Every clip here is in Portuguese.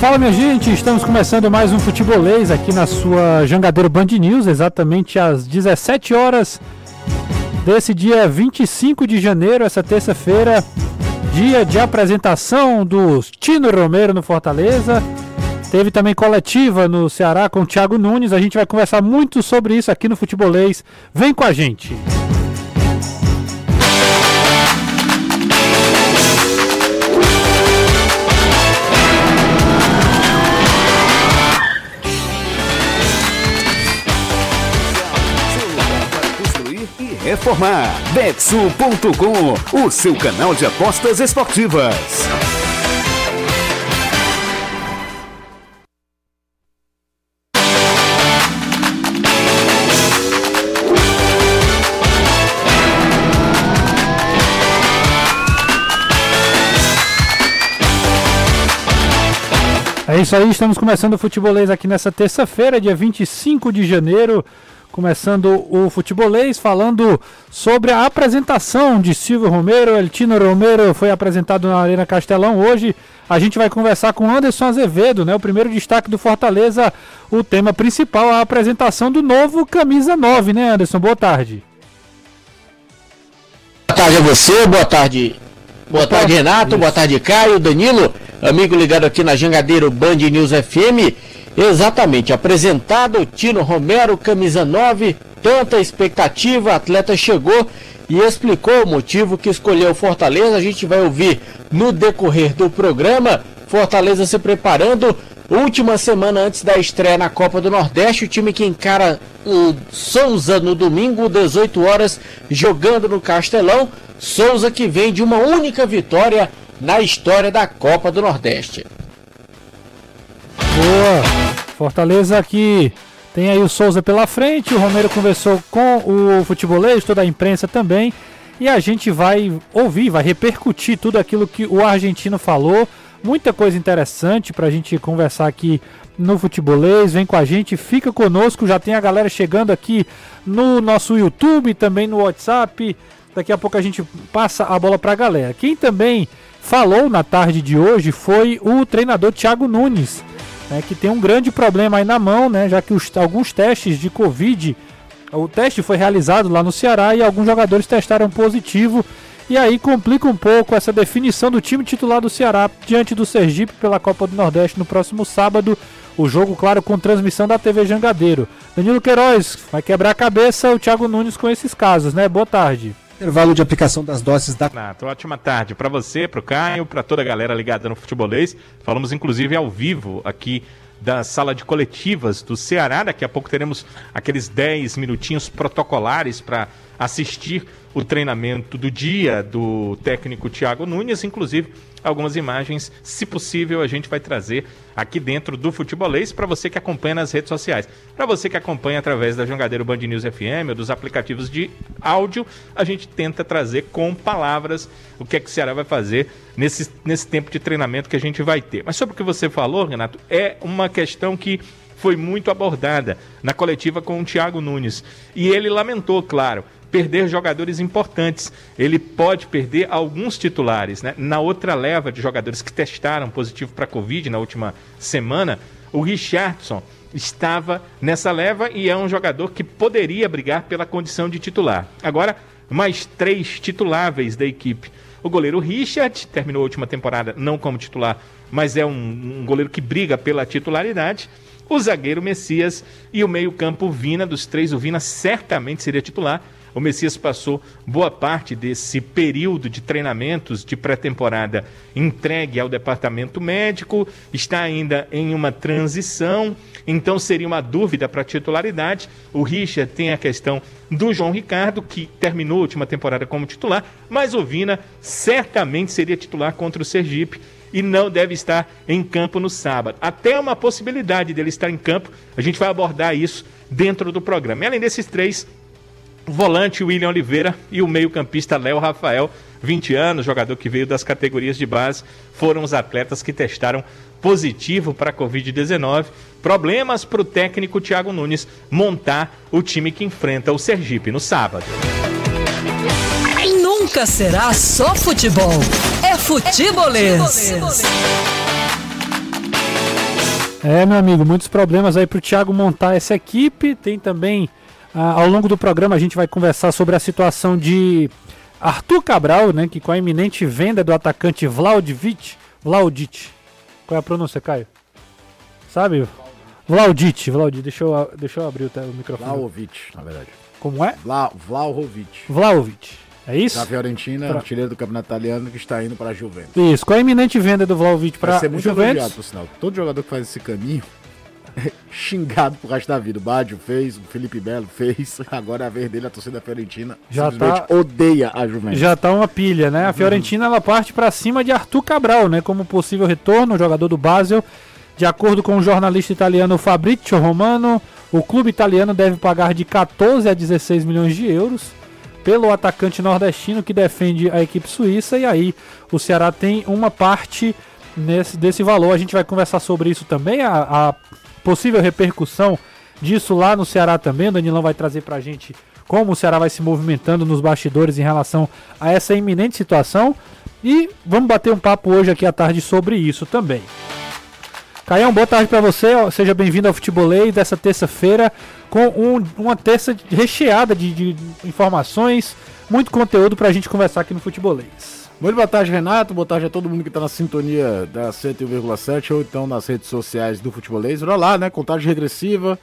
Fala minha gente, estamos começando mais um futebolês aqui na sua Jangadeiro Band News, exatamente às 17 horas desse dia 25 de janeiro, essa terça-feira, dia de apresentação do Tino Romero no Fortaleza. Teve também coletiva no Ceará com o Thiago Nunes. A gente vai conversar muito sobre isso aqui no Futebolês. Vem com a gente! Reformar. Betsul.com, o seu canal de apostas esportivas. É isso aí, estamos começando o futebolês aqui nessa terça-feira, dia 25 de janeiro. Começando o futebolês, falando sobre a apresentação de Silvio Romero. Eltino Romero foi apresentado na Arena Castelão hoje. A gente vai conversar com Anderson Azevedo, né? O primeiro destaque do Fortaleza. O tema principal, a apresentação do novo Camisa 9, né, Anderson? Boa tarde. Boa tarde a você, boa tarde. Boa, boa tarde, tarde, Renato. Isso. Boa tarde, Caio, Danilo, amigo ligado aqui na Jangadeiro Band News FM. Exatamente, apresentado Tino Romero, camisa 9, tanta expectativa, atleta chegou e explicou o motivo que escolheu Fortaleza. A gente vai ouvir no decorrer do programa. Fortaleza se preparando, última semana antes da estreia na Copa do Nordeste, o time que encara o Souza no domingo, 18 horas, jogando no Castelão. Souza que vem de uma única vitória na história da Copa do Nordeste. Boa! Fortaleza aqui tem aí o Souza pela frente, o Romero conversou com o futebolês, toda a imprensa também. E a gente vai ouvir, vai repercutir tudo aquilo que o argentino falou. Muita coisa interessante para a gente conversar aqui no Futebolês. Vem com a gente, fica conosco. Já tem a galera chegando aqui no nosso YouTube, também no WhatsApp. Daqui a pouco a gente passa a bola para a galera. Quem também falou na tarde de hoje foi o treinador Thiago Nunes né, que tem um grande problema aí na mão, né, já que os, alguns testes de Covid, o teste foi realizado lá no Ceará e alguns jogadores testaram positivo. E aí complica um pouco essa definição do time titular do Ceará diante do Sergipe pela Copa do Nordeste no próximo sábado. O jogo, claro, com transmissão da TV Jangadeiro. Danilo Queiroz vai quebrar a cabeça o Thiago Nunes com esses casos, né? Boa tarde. Intervalo de aplicação das doses da. Nato, ótima tarde para você, para o Caio, para toda a galera ligada no futebolês. Falamos inclusive ao vivo aqui da sala de coletivas do Ceará. Daqui a pouco teremos aqueles 10 minutinhos protocolares para assistir o treinamento do dia do técnico Thiago Nunes, inclusive algumas imagens, se possível, a gente vai trazer aqui dentro do Futebolês para você que acompanha nas redes sociais. Para você que acompanha através da Jangadeiro Band News FM ou dos aplicativos de áudio, a gente tenta trazer com palavras o que é que o Ceará vai fazer nesse, nesse tempo de treinamento que a gente vai ter. Mas sobre o que você falou, Renato, é uma questão que foi muito abordada na coletiva com o Thiago Nunes. E ele lamentou, claro, perder jogadores importantes. Ele pode perder alguns titulares. Né? Na outra leva de jogadores que testaram positivo para Covid na última semana, o Richardson estava nessa leva e é um jogador que poderia brigar pela condição de titular. Agora, mais três tituláveis da equipe. O goleiro Richard terminou a última temporada não como titular, mas é um, um goleiro que briga pela titularidade o zagueiro Messias e o meio-campo Vina. Dos três, o Vina certamente seria titular. O Messias passou boa parte desse período de treinamentos de pré-temporada entregue ao departamento médico, está ainda em uma transição, então seria uma dúvida para a titularidade. O Richard tem a questão do João Ricardo, que terminou a última temporada como titular, mas o Vina certamente seria titular contra o Sergipe e não deve estar em campo no sábado. Até uma possibilidade dele estar em campo, a gente vai abordar isso dentro do programa. E além desses três, volante William Oliveira e o meio-campista Léo Rafael, 20 anos, jogador que veio das categorias de base, foram os atletas que testaram positivo para a Covid-19. Problemas para o técnico Thiago Nunes montar o time que enfrenta o Sergipe no sábado. Nunca será só futebol. É futebolês. É. É, meu amigo, muitos problemas aí pro Thiago montar essa equipe. Tem também, ah, ao longo do programa, a gente vai conversar sobre a situação de Arthur Cabral, né? Que com a iminente venda do atacante Vlaovic. Vlaudic. Qual é a pronúncia, Caio? Sabe? Vlaudic, Vlaudic. Deixa eu, deixa eu abrir o, o microfone. Vlaovic, na verdade. Como é? Vla, Vlahovic. Vlaovic. É isso? Da Fiorentina, Pra- artilheiro do campeonato italiano, que está indo para a Juventus. Isso, com a iminente venda do Vlaovic para ser muito elogiado, Juventus. por sinal. Todo jogador que faz esse caminho xingado pro resto da vida. O Baggio fez, o Felipe Belo fez. Agora é a vez dele, a torcida fiorentina Já tá- odeia a Juventus. Já tá uma pilha, né? A Fiorentina ela parte para cima de Arthur Cabral, né? Como possível retorno, o jogador do Basel. De acordo com o jornalista italiano Fabrizio Romano, o clube italiano deve pagar de 14 a 16 milhões de euros pelo atacante nordestino que defende a equipe suíça. E aí o Ceará tem uma parte nesse, desse valor. A gente vai conversar sobre isso também, a, a possível repercussão disso lá no Ceará também. O Danilão vai trazer pra gente como o Ceará vai se movimentando nos bastidores em relação a essa iminente situação. E vamos bater um papo hoje aqui à tarde sobre isso também. Caião, boa tarde pra você. Seja bem-vindo ao Futebolês dessa terça-feira com um- uma terça recheada de, de informações, muito conteúdo pra gente conversar aqui no Futebolês. Muito boa tarde, Renato. Boa tarde a todo mundo que tá na sintonia da 101,7 ou então nas redes sociais do Futebolês. Olha lá, né? Contagem regressiva.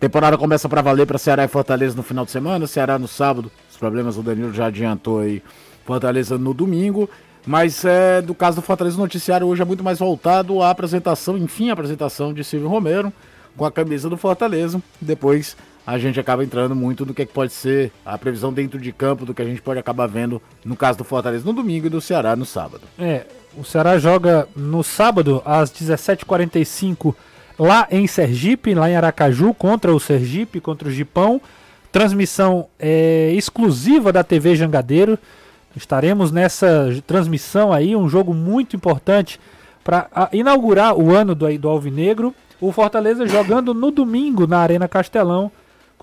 Temporada começa pra valer pra Ceará e Fortaleza no final de semana. Ceará no sábado. Os problemas o Danilo já adiantou aí. Fortaleza no domingo. Mas é, do caso do Fortaleza, o noticiário hoje é muito mais voltado à apresentação, enfim, a apresentação de Silvio Romero com a camisa do Fortaleza. Depois a gente acaba entrando muito no que, é que pode ser a previsão dentro de campo do que a gente pode acabar vendo no caso do Fortaleza no domingo e do Ceará no sábado. É, o Ceará joga no sábado às 17h45 lá em Sergipe, lá em Aracaju, contra o Sergipe, contra o Gipão. Transmissão é, exclusiva da TV Jangadeiro. Estaremos nessa transmissão aí, um jogo muito importante para inaugurar o ano do, do Alvinegro. O Fortaleza jogando no domingo na Arena Castelão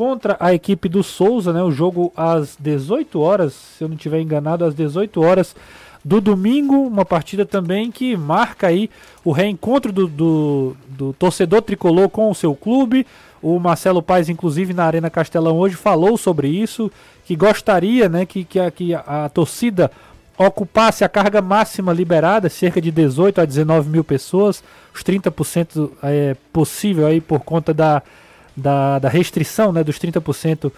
contra a equipe do Souza, né? O jogo às 18 horas, se eu não estiver enganado, às 18 horas do domingo, uma partida também que marca aí o reencontro do, do, do torcedor tricolor com o seu clube. O Marcelo Paes, inclusive, na Arena Castelão hoje falou sobre isso, que gostaria né, que, que, a, que a, torcida ocupasse a carga máxima liberada, cerca de 18 a 19 mil pessoas, os 30% é possível aí por conta da, da, da restrição né, dos 30%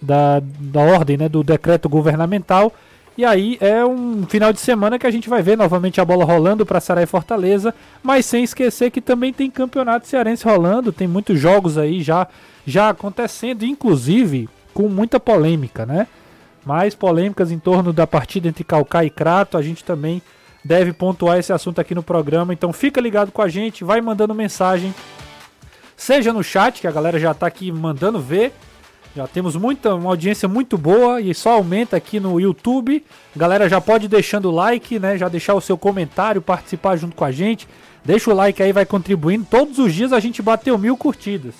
da, da ordem, né, do decreto governamental. E aí é um final de semana que a gente vai ver novamente a bola rolando para Ceará e Fortaleza, mas sem esquecer que também tem campeonato cearense rolando, tem muitos jogos aí já já acontecendo, inclusive com muita polêmica, né? Mais polêmicas em torno da partida entre Calcá e Crato, a gente também deve pontuar esse assunto aqui no programa, então fica ligado com a gente, vai mandando mensagem, seja no chat, que a galera já tá aqui mandando ver, já temos muita, uma audiência muito boa e só aumenta aqui no YouTube. Galera, já pode deixando o like, né? Já deixar o seu comentário, participar junto com a gente. Deixa o like aí, vai contribuindo. Todos os dias a gente bateu mil curtidas.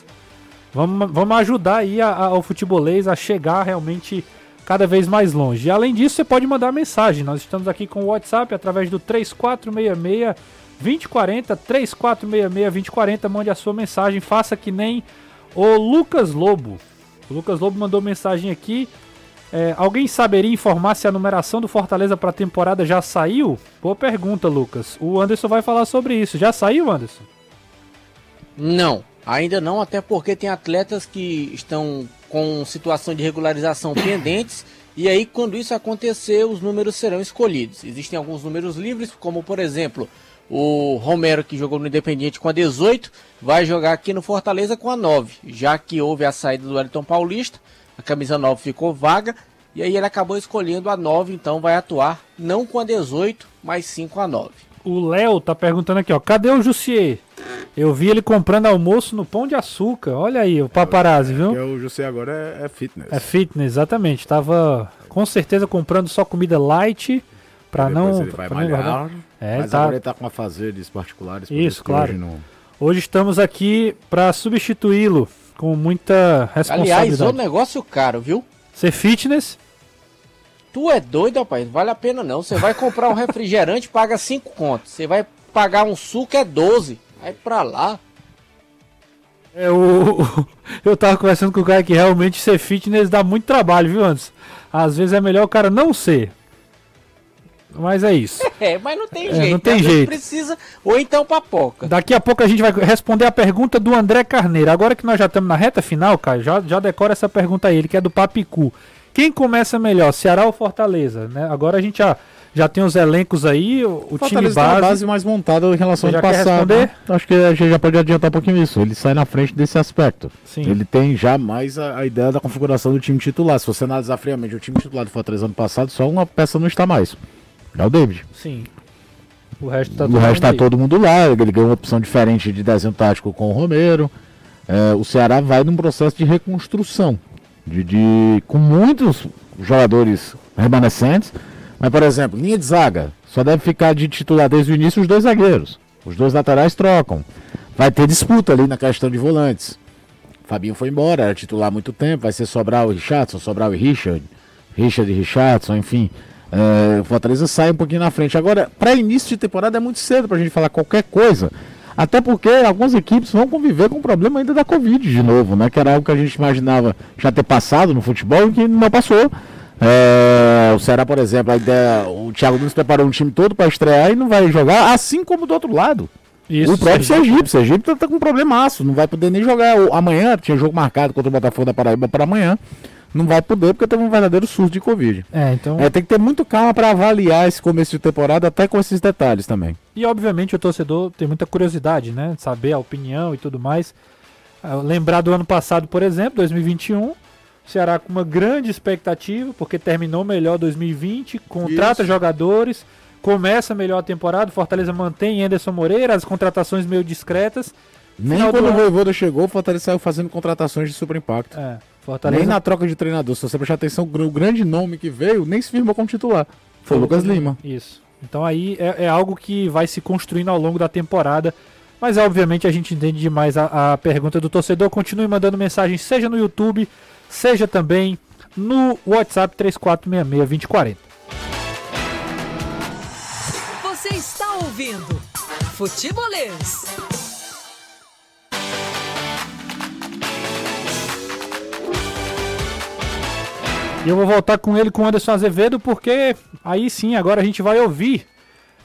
Vamos, vamos ajudar aí a, a, ao futebolês a chegar realmente cada vez mais longe. E além disso, você pode mandar mensagem. Nós estamos aqui com o WhatsApp através do 3466 2040 3466 2040. Mande a sua mensagem. Faça que nem o Lucas Lobo. O Lucas Lobo mandou mensagem aqui. É, alguém saberia informar se a numeração do Fortaleza para a temporada já saiu? Boa pergunta, Lucas. O Anderson vai falar sobre isso. Já saiu, Anderson? Não, ainda não, até porque tem atletas que estão com situação de regularização pendentes. E aí, quando isso acontecer, os números serão escolhidos. Existem alguns números livres, como por exemplo, o Romero, que jogou no Independiente com a 18, vai jogar aqui no Fortaleza com a 9, já que houve a saída do Wellington Paulista, a camisa 9 ficou vaga, e aí ele acabou escolhendo a 9, então vai atuar não com a 18, mas sim com a 9. O Léo tá perguntando aqui, ó, cadê o Jussier? Eu vi ele comprando almoço no Pão de Açúcar. Olha aí, o paparazzi, viu? Porque o José agora é, é fitness. É fitness, exatamente. Tava com certeza comprando só comida light pra Depois não. ele vai pra não engordar. É, mas tá. agora ele tá com afazeres particulares. Isso, claro. hoje não- Hoje estamos aqui pra substituí-lo com muita Aliás, responsabilidade. o negócio caro, viu? Ser fitness, Tu é doido, rapaz? Vale a pena não. Você vai comprar um refrigerante, paga 5 contos. Você vai pagar um suco, é 12. Vai pra lá. É, o, eu tava conversando com o cara que realmente ser fitness dá muito trabalho, viu, Anderson? Às vezes é melhor o cara não ser. Mas é isso. É, mas não tem É, jeito. não tem jeito. precisa, ou então papoca. Daqui a pouco a gente vai responder a pergunta do André Carneiro. Agora que nós já estamos na reta final, cara, já, já decora essa pergunta aí, ele que é do Papicu. Quem começa melhor, Ceará ou Fortaleza? Né? Agora a gente já, já tem os elencos aí, o, o time Fortaleza tem uma base. base mais montada em relação ao passado. responder? Acho que a gente já pode adiantar um pouquinho isso. Ele sai na frente desse aspecto. Sim. Ele tem já mais a, a ideia da configuração do time titular. Se você analisar friamente o time titular do Fortaleza ano passado, só uma peça não está mais. É o David. Sim. O resto tá o todo resto mundo tá todo mundo lá. Ele ganhou uma opção diferente de desenho tático com o Romero. É, o Ceará vai num processo de reconstrução. De, de- com muitos jogadores remanescentes. Mas, por exemplo, linha de zaga. Só deve ficar de titular desde o início os dois zagueiros. Os dois laterais trocam. Vai ter disputa ali na questão de volantes. Fabinho foi embora, era titular há muito tempo. Vai ser Sobral e Richardson, Sobral e Richard. Richard e Richardson, enfim. É, o Fortaleza sai um pouquinho na frente. Agora, para início de temporada é muito cedo para a gente falar qualquer coisa. Até porque algumas equipes vão conviver com o problema ainda da Covid de novo, né? Que era algo que a gente imaginava já ter passado no futebol e que não passou. É, o Ceará, por exemplo, a ideia, o Thiago Nunes preparou um time todo para estrear e não vai jogar, assim como do outro lado. Isso, o próprio Sergipe. Sergipe, Sergipe tá, com um problemaço, não vai poder nem jogar. Amanhã tinha jogo marcado contra o Botafogo da Paraíba para amanhã. Não vai poder porque teve um verdadeiro surto de Covid. É, então. É, tem que ter muito calma para avaliar esse começo de temporada, até com esses detalhes também. E obviamente o torcedor tem muita curiosidade, né? Saber a opinião e tudo mais. Ah, Lembrar do ano passado, por exemplo, 2021, o Ceará com uma grande expectativa, porque terminou melhor 2020, contrata Isso. jogadores, começa melhor a temporada, Fortaleza mantém Anderson Moreira, as contratações meio discretas. Nem quando o Voivoda chegou, o Fortaleza saiu fazendo contratações de super impacto. É, Fortaleza Nem na troca de treinador, se você prestar atenção, o grande nome que veio nem se firmou como titular. Foi o Lucas Lima. Isso. Então aí é, é algo que vai se construindo ao longo da temporada. Mas obviamente a gente entende demais a, a pergunta do torcedor. Continue mandando mensagem, seja no YouTube, seja também no WhatsApp 3466-2040. Você está ouvindo Futebolês. E eu vou voltar com ele, com o Anderson Azevedo, porque aí sim, agora a gente vai ouvir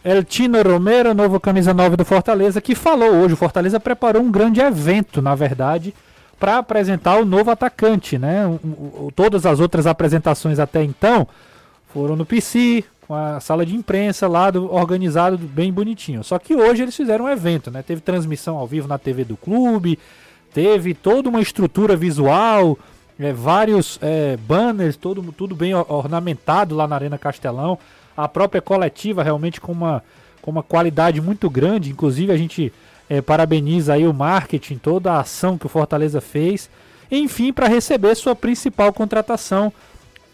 El Tino Romero, novo camisa 9 do Fortaleza, que falou hoje. O Fortaleza preparou um grande evento, na verdade, para apresentar o novo atacante, né? O- o- todas as outras apresentações até então foram no PC, com a sala de imprensa lá do, organizado bem bonitinho. Só que hoje eles fizeram um evento, né? Teve transmissão ao vivo na TV do clube, teve toda uma estrutura visual, é, vários é, banners, todo, tudo bem or- ornamentado lá na Arena Castelão. A própria coletiva realmente com uma, com uma qualidade muito grande. Inclusive a gente é, parabeniza aí o marketing, toda a ação que o Fortaleza fez. Enfim, para receber sua principal contratação,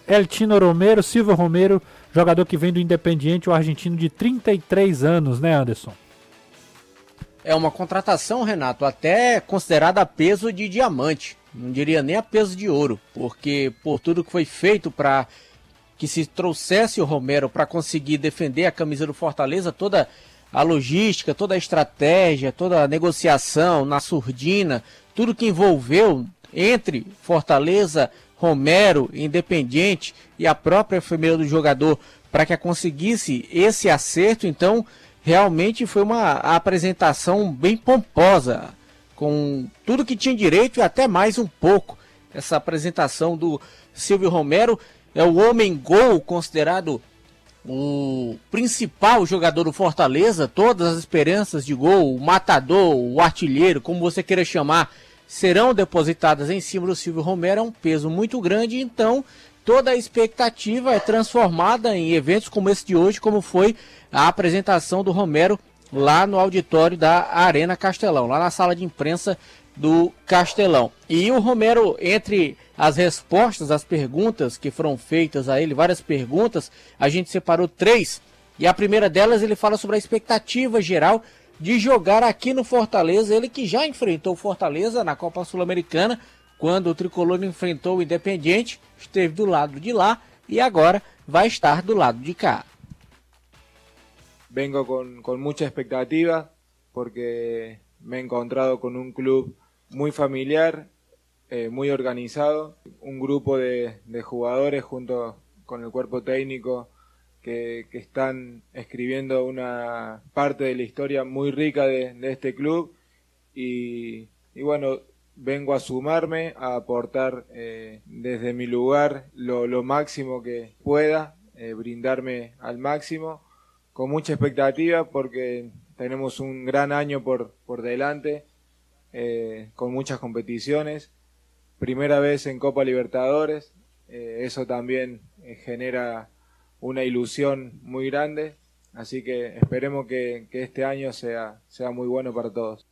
El Tino Romero, Silva Romero, jogador que vem do Independiente, o argentino de 33 anos, né, Anderson? É uma contratação, Renato, até considerada peso de diamante. Não diria nem a peso de ouro, porque por tudo que foi feito para que se trouxesse o Romero para conseguir defender a camisa do Fortaleza, toda a logística, toda a estratégia, toda a negociação na surdina, tudo que envolveu entre Fortaleza, Romero, Independiente e a própria família do jogador para que conseguisse esse acerto, então realmente foi uma apresentação bem pomposa, com tudo que tinha direito e até mais um pouco. Essa apresentação do Silvio Romero é o homem gol considerado o principal jogador do Fortaleza, todas as esperanças de gol, o matador, o artilheiro, como você queira chamar, serão depositadas em cima do Silvio Romero, é um peso muito grande, então toda a expectativa é transformada em eventos como esse de hoje, como foi a apresentação do Romero lá no auditório da Arena Castelão, lá na sala de imprensa do Castelão. E o Romero, entre as respostas às perguntas que foram feitas a ele, várias perguntas, a gente separou três. E a primeira delas ele fala sobre a expectativa geral de jogar aqui no Fortaleza. Ele que já enfrentou o Fortaleza na Copa Sul-Americana, quando o tricolor enfrentou o Independiente, esteve do lado de lá e agora vai estar do lado de cá. Vengo con, con mucha expectativa porque me he encontrado con un club muy familiar, eh, muy organizado, un grupo de, jugadores junto con el cuerpo técnico que, están escribiendo una parte de la historia muy rica de, este club y, bueno, vengo a sumarme, a aportar eh, desde mi lugar lo, lo máximo que pueda, eh, brindarme al máximo, con mucha expectativa porque tenemos un gran año por, por delante, eh, con muchas competiciones, primera vez en Copa Libertadores, eh, eso también eh, genera una ilusión muy grande, así que esperemos que, que este año sea, sea muy bueno para todos.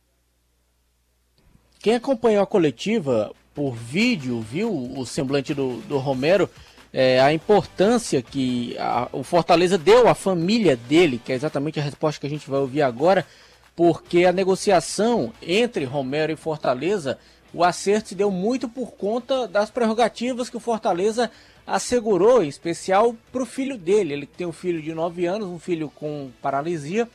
Quem acompanhou a coletiva por vídeo, viu o semblante do, do Romero, é, a importância que a, o Fortaleza deu à família dele, que é exatamente a resposta que a gente vai ouvir agora, porque a negociação entre Romero e Fortaleza, o acerto se deu muito por conta das prerrogativas que o Fortaleza assegurou, em especial para o filho dele. Ele tem um filho de 9 anos, um filho com paralisia,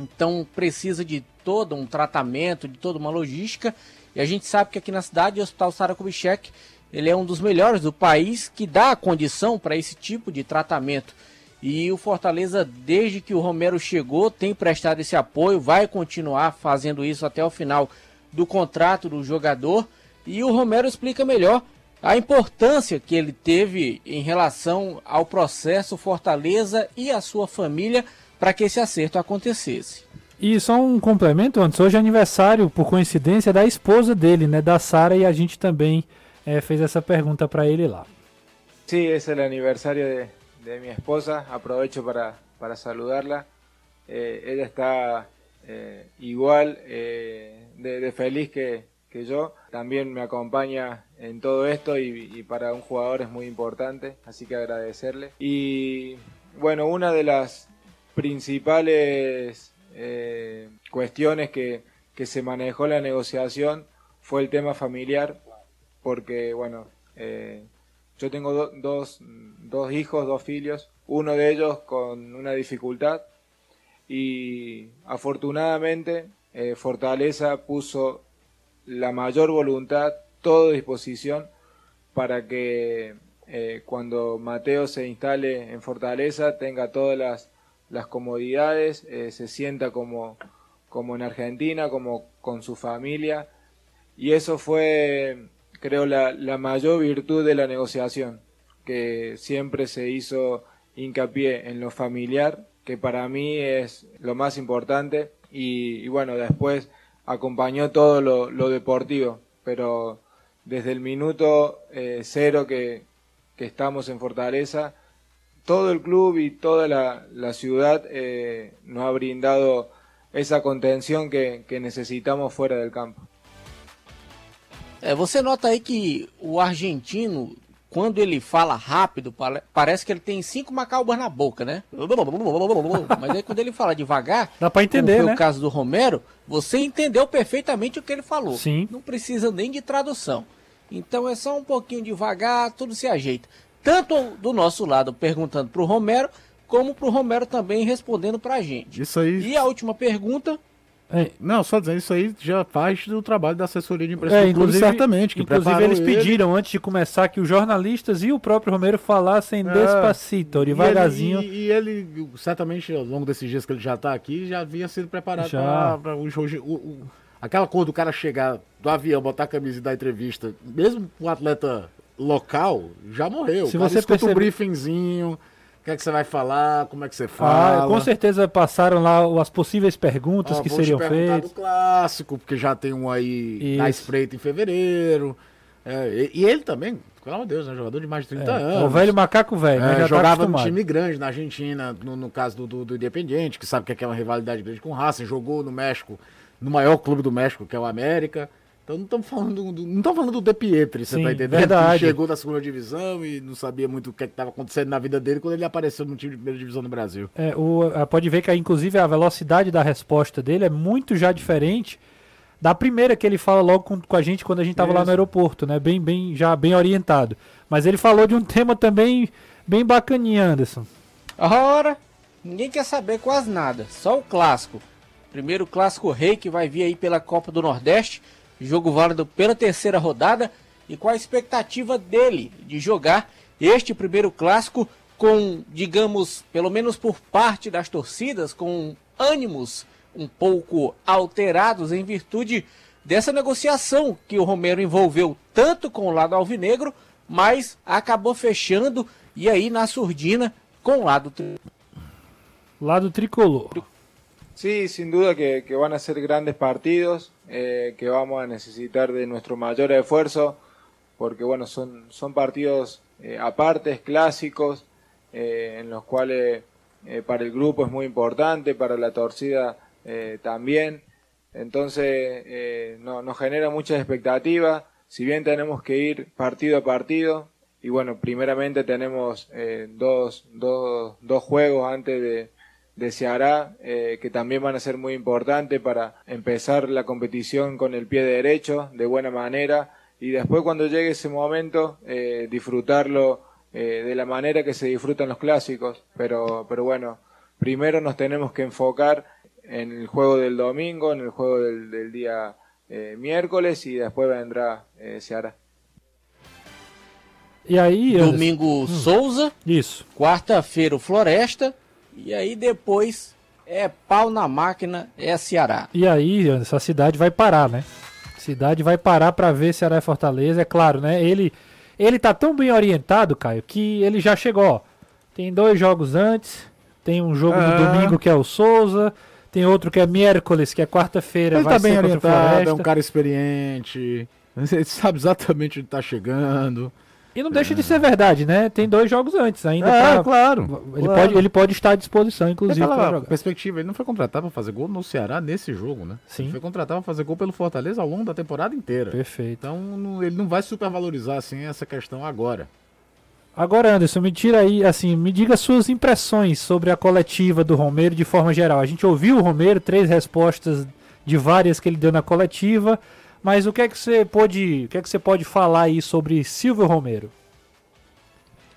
então precisa de todo um tratamento, de toda uma logística. E a gente sabe que aqui na cidade o Hospital Sara Kubitschek ele é um dos melhores do país que dá a condição para esse tipo de tratamento. E o Fortaleza, desde que o Romero chegou, tem prestado esse apoio, vai continuar fazendo isso até o final do contrato do jogador. E o Romero explica melhor a importância que ele teve em relação ao processo Fortaleza e a sua família para que esse acerto acontecesse. E só um complemento antes, hoje é aniversário, por coincidência, da esposa dele, né, da Sara, e a gente também é, fez essa pergunta para ele lá. Sí, es el aniversario de, de mi esposa, aprovecho para, para saludarla. Eh, ella está eh, igual eh, de, feliz que, que yo, también me acompaña en todo esto y, y para un jugador es muy importante, así que agradecerle. Y bueno, una de las principales eh, cuestiones que, que se manejó la negociación fue el tema familiar, porque bueno, eh, yo tengo do- dos, dos hijos, dos filios, uno de ellos con una dificultad y afortunadamente eh, Fortaleza puso la mayor voluntad, toda disposición para que eh, cuando Mateo se instale en Fortaleza tenga todas las, las comodidades, eh, se sienta como, como en Argentina, como con su familia. Y eso fue, creo, la, la mayor virtud de la negociación, que siempre se hizo hincapié en lo familiar, que para mí es lo más importante. Y, bueno, después acompañó todo lo, lo deportivo, pero desde el minuto eh, cero que, que estamos en Fortaleza, todo el club y toda la, la ciudad eh, nos ha brindado esa contención que, que necesitamos fuera del campo. É, você nota aí que o argentino, quando ele fala rápido, pare- parece que ele tem cinco macaubas na boca, né? Mas aí quando ele fala devagar, Dá pra entender, como foi né? o caso do Romero, você entendeu perfeitamente o que ele falou. Sim. Não precisa nem de tradução. Então é só um pouquinho devagar, tudo se ajeita. Tanto do nosso lado perguntando pro Romero, como pro Romero também respondendo pra gente. Isso aí. E a última pergunta, É, Não, só dizendo, isso aí já faz do trabalho da assessoria de imprensa É, inclusive, certamente. Que inclusive eles ele. pediram antes de começar que os jornalistas e o próprio Romero falassem É. despacito, devagarzinho. E ele, e, e ele, certamente, ao longo desses dias que ele já tá aqui, já havia sido preparado para o, o, o, aquela cor do cara chegar do avião, botar a camisa e dar entrevista, mesmo com um atleta local, já morreu. Se O cara você escuta um briefingzinho, o que é que você vai falar, como é que você Ah, fala. com certeza passaram lá as possíveis perguntas Ó, que seriam feitas. do clássico, porque já tem um aí na Isso. espreita em fevereiro. É, e, e ele também, pelo amor de Deus, né, jogador de mais de 30 É, anos. o velho macaco velho, né? É, tá jogava no acostumado. time grande na Argentina, no, no caso do, do, do Independiente, que sabe que é uma rivalidade grande com o Racing, jogou no México, no maior clube do México, que é o América. Então não estamos falando do, não estamos falando do De Pietri, você Sim, tá entendendo? verdade. Que chegou da segunda divisão e não sabia muito o que estava acontecendo na vida dele quando ele apareceu no time de primeira divisão no Brasil. É, o, ah, pode ver que aí, inclusive a velocidade da resposta dele é muito já diferente da primeira que ele fala logo com, com a gente quando a gente estava lá no aeroporto, né? Bem, bem, já bem orientado. Mas ele falou de um tema também bem bacaninha, Anderson. Ora, ninguém quer saber quase nada, só o clássico. Primeiro clássico rei que vai vir aí pela Copa do Nordeste. Jogo válido pela terceira rodada e qual a expectativa dele de jogar este primeiro clássico com, digamos, pelo menos por parte das torcidas, com ânimos um pouco alterados em virtude dessa negociação que o Romero envolveu tanto com o lado alvinegro, mas acabou fechando e aí na surdina com o lado lado tricolor. Sí, sin duda que, que van a ser grandes partidos, eh, que vamos a necesitar de nuestro mayor esfuerzo, porque bueno, son, son partidos eh, apartes, clásicos, eh, en los cuales eh, para el grupo es muy importante, para la torcida eh, también. Entonces no, nos genera muchas expectativas, si bien tenemos que ir partido a partido, y bueno, primeramente tenemos dos, dos, dos juegos antes de, de Ceará, eh, que también van a ser muy importantes para empezar la competición con el pie derecho, de buena manera, y después cuando llegue ese momento, eh, disfrutarlo eh, de la manera que se disfrutan los clásicos. Pero, pero bueno, primero nos tenemos que enfocar en el juego del domingo, en el juego del, del día eh, miércoles, y después vendrá eh, Ceará. E aí? Domingo Souza, Isso. quarta-feira o Floresta e aí depois é pau na máquina, é Ceará. E aí, Anderson, a cidade vai parar, né? A cidade vai parar pra ver Ceará e Fortaleza, é claro, né? Ele ele tá tão bem orientado, Caio, que ele já chegou, ó. Tem dois jogos antes, tem um jogo no É. domingo que é o Souza, tem outro que é miércoles, que é quarta-feira, Ele vai tá bem ser o orientado, é um cara experiente. Ele sabe exatamente onde tá chegando. E não deixa de ser verdade, né? Tem dois jogos antes ainda. É, pra- claro. Ele, claro. Pode, ele pode estar à disposição, inclusive, Aquela para jogar. perspectiva, ele não foi contratado pra fazer gol no Ceará nesse jogo, né? Sim. Ele foi contratado pra fazer gol pelo Fortaleza ao longo da temporada inteira. Perfeito. Então não- ele não vai supervalorizar assim essa questão agora. Agora, Anderson, me tira aí, assim, me diga suas impressões sobre a coletiva do Romero de forma geral. A gente ouviu o Romero, três respostas de várias que ele deu na coletiva, mas o que é que você pode, o que é que você pode falar aí sobre Silvio Romero?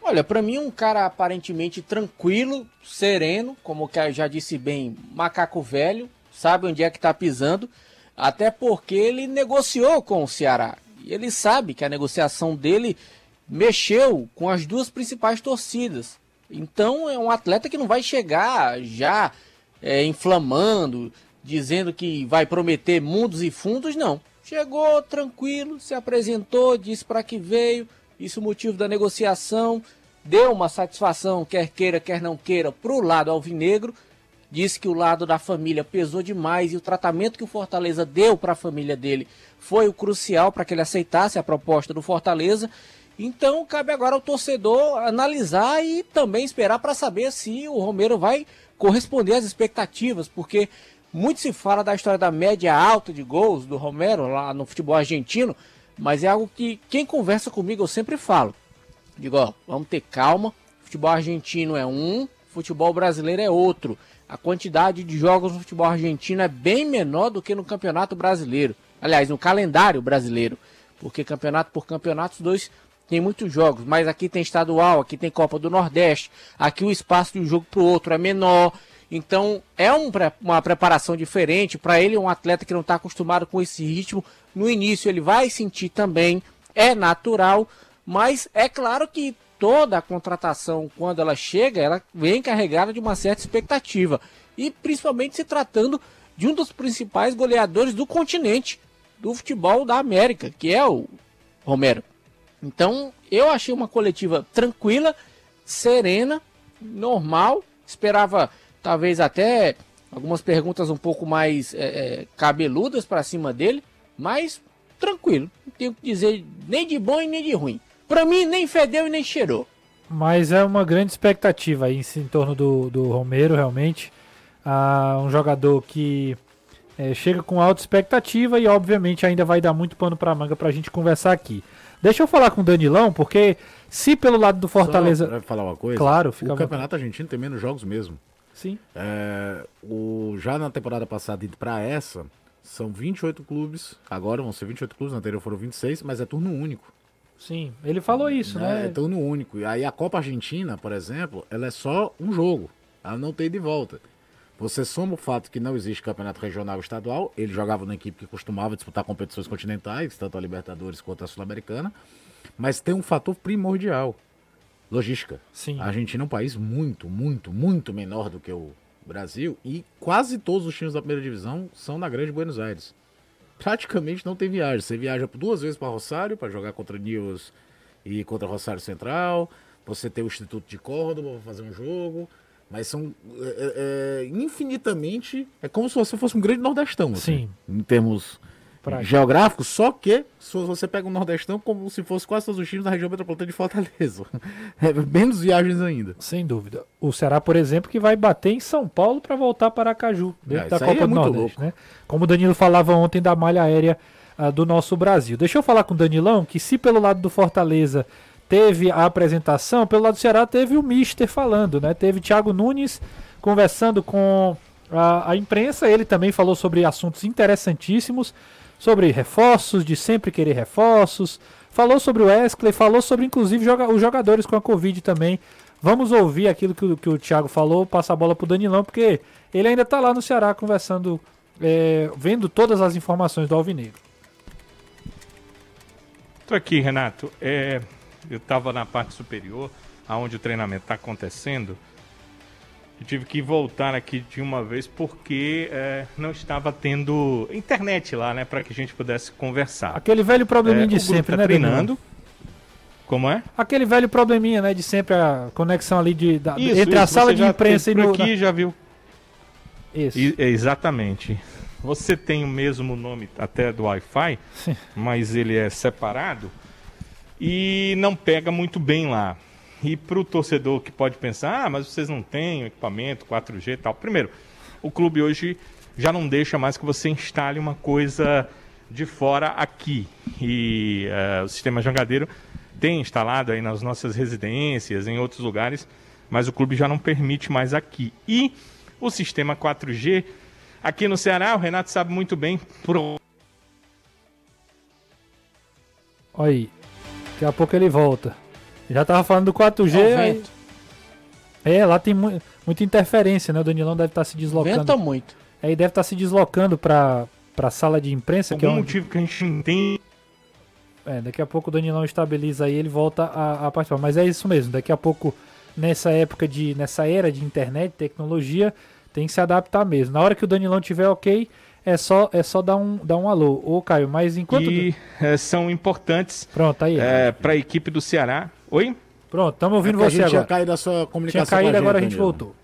Olha, pra mim um cara aparentemente tranquilo, sereno, como Caio já disse bem, macaco velho, sabe onde é que tá pisando, até porque ele negociou com o Ceará. E ele sabe que a negociação dele mexeu com as duas principais torcidas. Então é um atleta que não vai chegar já é, inflamando, dizendo que vai prometer mundos e fundos, não. Chegou tranquilo, se apresentou, disse para que veio, isso o motivo da negociação, deu uma satisfação, quer queira, quer não queira, para o lado alvinegro, disse que o lado da família pesou demais e o tratamento que o Fortaleza deu para a família dele foi o crucial para que ele aceitasse a proposta do Fortaleza. Então cabe agora ao torcedor analisar e também esperar para saber se o Romero vai corresponder às expectativas, porque muito se fala da história da média alta de gols do Romero lá no futebol argentino, mas é algo que quem conversa comigo eu sempre falo. Digo, ó, vamos ter calma. Futebol argentino é um, futebol brasileiro é outro. A quantidade de jogos no futebol argentino é bem menor do que no campeonato brasileiro. Aliás, no calendário brasileiro. Porque campeonato por campeonato, os dois tem muitos jogos. Mas aqui tem estadual, aqui tem Copa do Nordeste. Aqui o espaço de um jogo para o outro é menor. Então é um uma preparação diferente. Para ele, um atleta que não está acostumado com esse ritmo, no início ele vai sentir também. É natural. Mas é claro que toda a contratação, quando ela chega, ela vem carregada de uma certa expectativa. E principalmente se tratando de um dos principais goleadores do continente, do futebol da América, que é o Romero. Então, eu achei uma coletiva tranquila, serena, normal. Esperava, talvez, até algumas perguntas um pouco mais é, é, cabeludas para cima dele, mas tranquilo. Não tenho o que dizer nem de bom e nem de ruim. Para mim, nem fedeu e nem cheirou. Mas é uma grande expectativa aí em, em torno do, do Romero, realmente. Ah, um jogador que é, chega com alta expectativa e, obviamente, ainda vai dar muito pano pra manga pra gente conversar aqui. Deixa eu falar com o Danilão, porque se pelo lado do Fortaleza. Só falar uma coisa. Claro, fica O campeonato argentino tem menos jogos mesmo. Sim. É, o, já na temporada passada e pra essa, são 28 clubes. Agora vão ser 28 clubes, na anterior foram 26, mas é turno único. Sim, ele falou isso, né? né? É turno único. E aí a Copa Argentina, por exemplo, ela é só um jogo. Ela não tem de volta. Você soma o fato que não existe campeonato regional e estadual, ele jogava na equipe que costumava disputar competições continentais, tanto a Libertadores quanto a Sul-Americana, mas tem um fator primordial: logística. Sim. A Argentina é um país muito, muito, muito menor do que o Brasil e quase todos os times da primeira divisão são na Grande Buenos Aires. Praticamente não tem viagem. Você viaja duas vezes para Rosário para jogar contra News e contra Rosário Central. Você tem o Instituto de Córdoba para fazer um jogo. Mas são é, é, infinitamente. É como se você fosse um grande nordestão. assim, Sim. em termos Prático. geográficos, só que se você pega um nordestão como se fosse quase todos os times da região metropolitana de Fortaleza. É, menos viagens ainda. Sem dúvida. O Ceará, por exemplo, que vai bater em São Paulo para voltar para Aracaju, dentro Ah, da isso aí Copa é do Nordeste, louco. né? Como o Danilo falava ontem da malha aérea ah, do nosso Brasil. Deixa eu falar com o Danilão que se pelo lado do Fortaleza teve a apresentação, pelo lado do Ceará teve o Mister falando, né? Teve Thiago Nunes conversando com a, a imprensa, ele também falou sobre assuntos interessantíssimos, sobre reforços, de sempre querer reforços, falou sobre o Wesley, falou sobre inclusive joga- os jogadores com a Covid também. Vamos ouvir aquilo que, o- que o Thiago falou, passa a bola pro Danilão, porque ele ainda tá lá no Ceará conversando, é, vendo todas as informações do Alvinegro. Tô aqui, Renato. É, eu estava na parte superior, aonde o treinamento está acontecendo. Eu tive que voltar aqui de uma vez porque é, não estava tendo internet lá, né, para que a gente pudesse conversar. Aquele velho probleminha É, de sempre, tá né, treinando. Como é? Aquele velho probleminha, né, de sempre a conexão ali de, da- Isso, entre a isso, sala você de imprensa e no... aqui já viu. Isso. E- exatamente. Você tem o mesmo nome até do Wi-Fi, mas ele é separado e não pega muito bem lá. E para o torcedor que pode pensar, ah, mas vocês não têm equipamento 4G e tal. Primeiro, o clube hoje já não deixa mais que você instale uma coisa de fora aqui. E eh, o sistema jangadeiro tem instalado aí nas nossas residências, em outros lugares, mas o clube já não permite mais aqui. E o sistema 4G, aqui no Ceará, o Renato sabe muito bem por Olha aí. Daqui a pouco ele volta. Já tava falando do 4G. É o aí- vento. É, lá tem mu- muita interferência, né? O Danilão deve estar se deslocando. Venta muito. Aí deve estar se deslocando pra, pra sala de imprensa, que é algum onde... motivo que a gente não tem. É, daqui a pouco o Danilão estabiliza aí, ele volta a, a participar. Mas é isso mesmo, daqui a pouco, nessa época de. nessa era de internet, tecnologia, tem que se adaptar mesmo. Na hora que o Danilão tiver ok, é só, é só dar, um, dar um alô. Ô, Caio, mas enquanto. que eh, são importantes Pronto, aí. para a equipe do Ceará. Oi? Pronto, estamos ouvindo É a você gente tinha agora. caído a sua Tinha comunicação caído, com agora a gente voltou.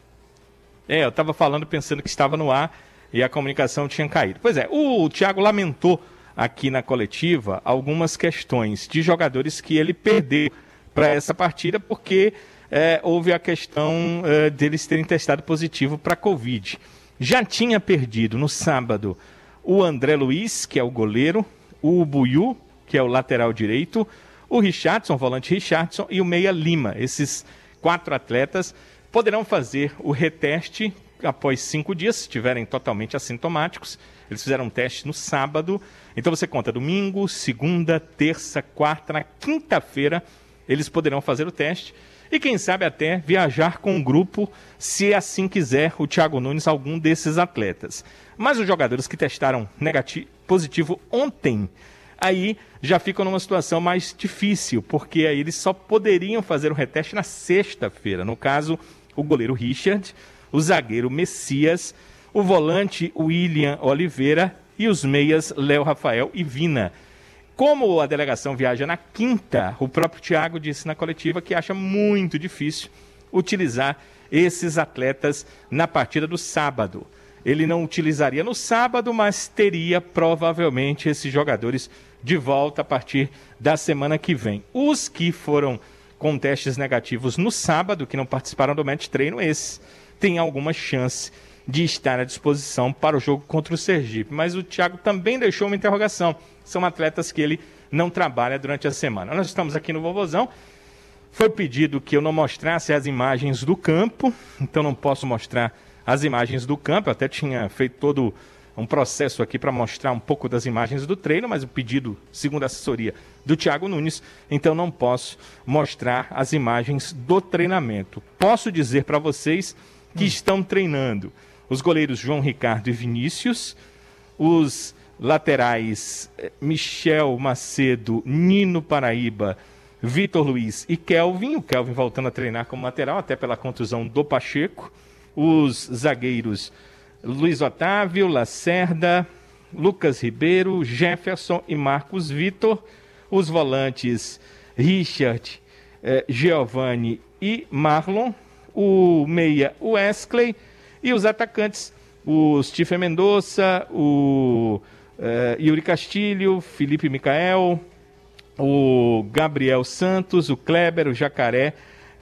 É, eu estava falando pensando que estava no ar e a comunicação tinha caído. Pois é, o Thiago lamentou aqui na coletiva algumas questões de jogadores que ele perdeu para essa partida porque eh, houve a questão eh, deles terem testado positivo para Covid. Já tinha perdido no sábado o André Luiz, que é o goleiro, o Buiu, que é o lateral direito, o Richardson, o volante Richardson, e o Meia Lima. Esses quatro atletas poderão fazer o reteste após cinco dias, se estiverem totalmente assintomáticos. Eles fizeram um teste no sábado. Então você conta domingo, segunda, terça, quarta, na quinta-feira eles poderão fazer o teste. E quem sabe até viajar com um grupo, se assim quiser o Thiago Nunes, algum desses atletas. Mas os jogadores que testaram negativo, positivo ontem, aí já ficam numa situação mais difícil, porque aí eles só poderiam fazer o reteste na sexta-feira. No caso, o goleiro Richard, o zagueiro Messias, o volante William Oliveira e os meias Léo Rafael e Vina. Como a delegação viaja na quinta, o próprio Thiago disse na coletiva que acha muito difícil utilizar esses atletas na partida do sábado. Ele não utilizaria no sábado, mas teria provavelmente esses jogadores de volta a partir da semana que vem. Os que foram com testes negativos no sábado, que não participaram do match treino, esses têm alguma chance de estar à disposição para o jogo contra o Sergipe. Mas o Thiago também deixou uma interrogação. São atletas que ele não trabalha durante a semana. Nós estamos aqui no Vovozão. Foi pedido que eu não mostrasse as imagens do campo, então não posso mostrar as imagens do campo. Eu até tinha feito todo um processo aqui para mostrar um pouco das imagens do treino, mas o pedido, segundo a assessoria do Thiago Nunes, então não posso mostrar as imagens do treinamento. Posso dizer para vocês que estão treinando. Os goleiros João Ricardo e Vinícius. Os laterais eh, Michel Macedo, Nino Paraíba, Vitor Luiz e Kelvin. O Kelvin voltando a treinar como lateral, até pela contusão do Pacheco. Os zagueiros Luiz Otávio, Lacerda, Lucas Ribeiro, Jefferson e Marcos Vitor. Os volantes Richard, eh, Giovanni e Marlon. O meia Wesley. E os atacantes, o Stephen Mendonça, o eh, Yuri Castilho, Felipe Micael, o Gabriel Santos, o Kleber, o Jacaré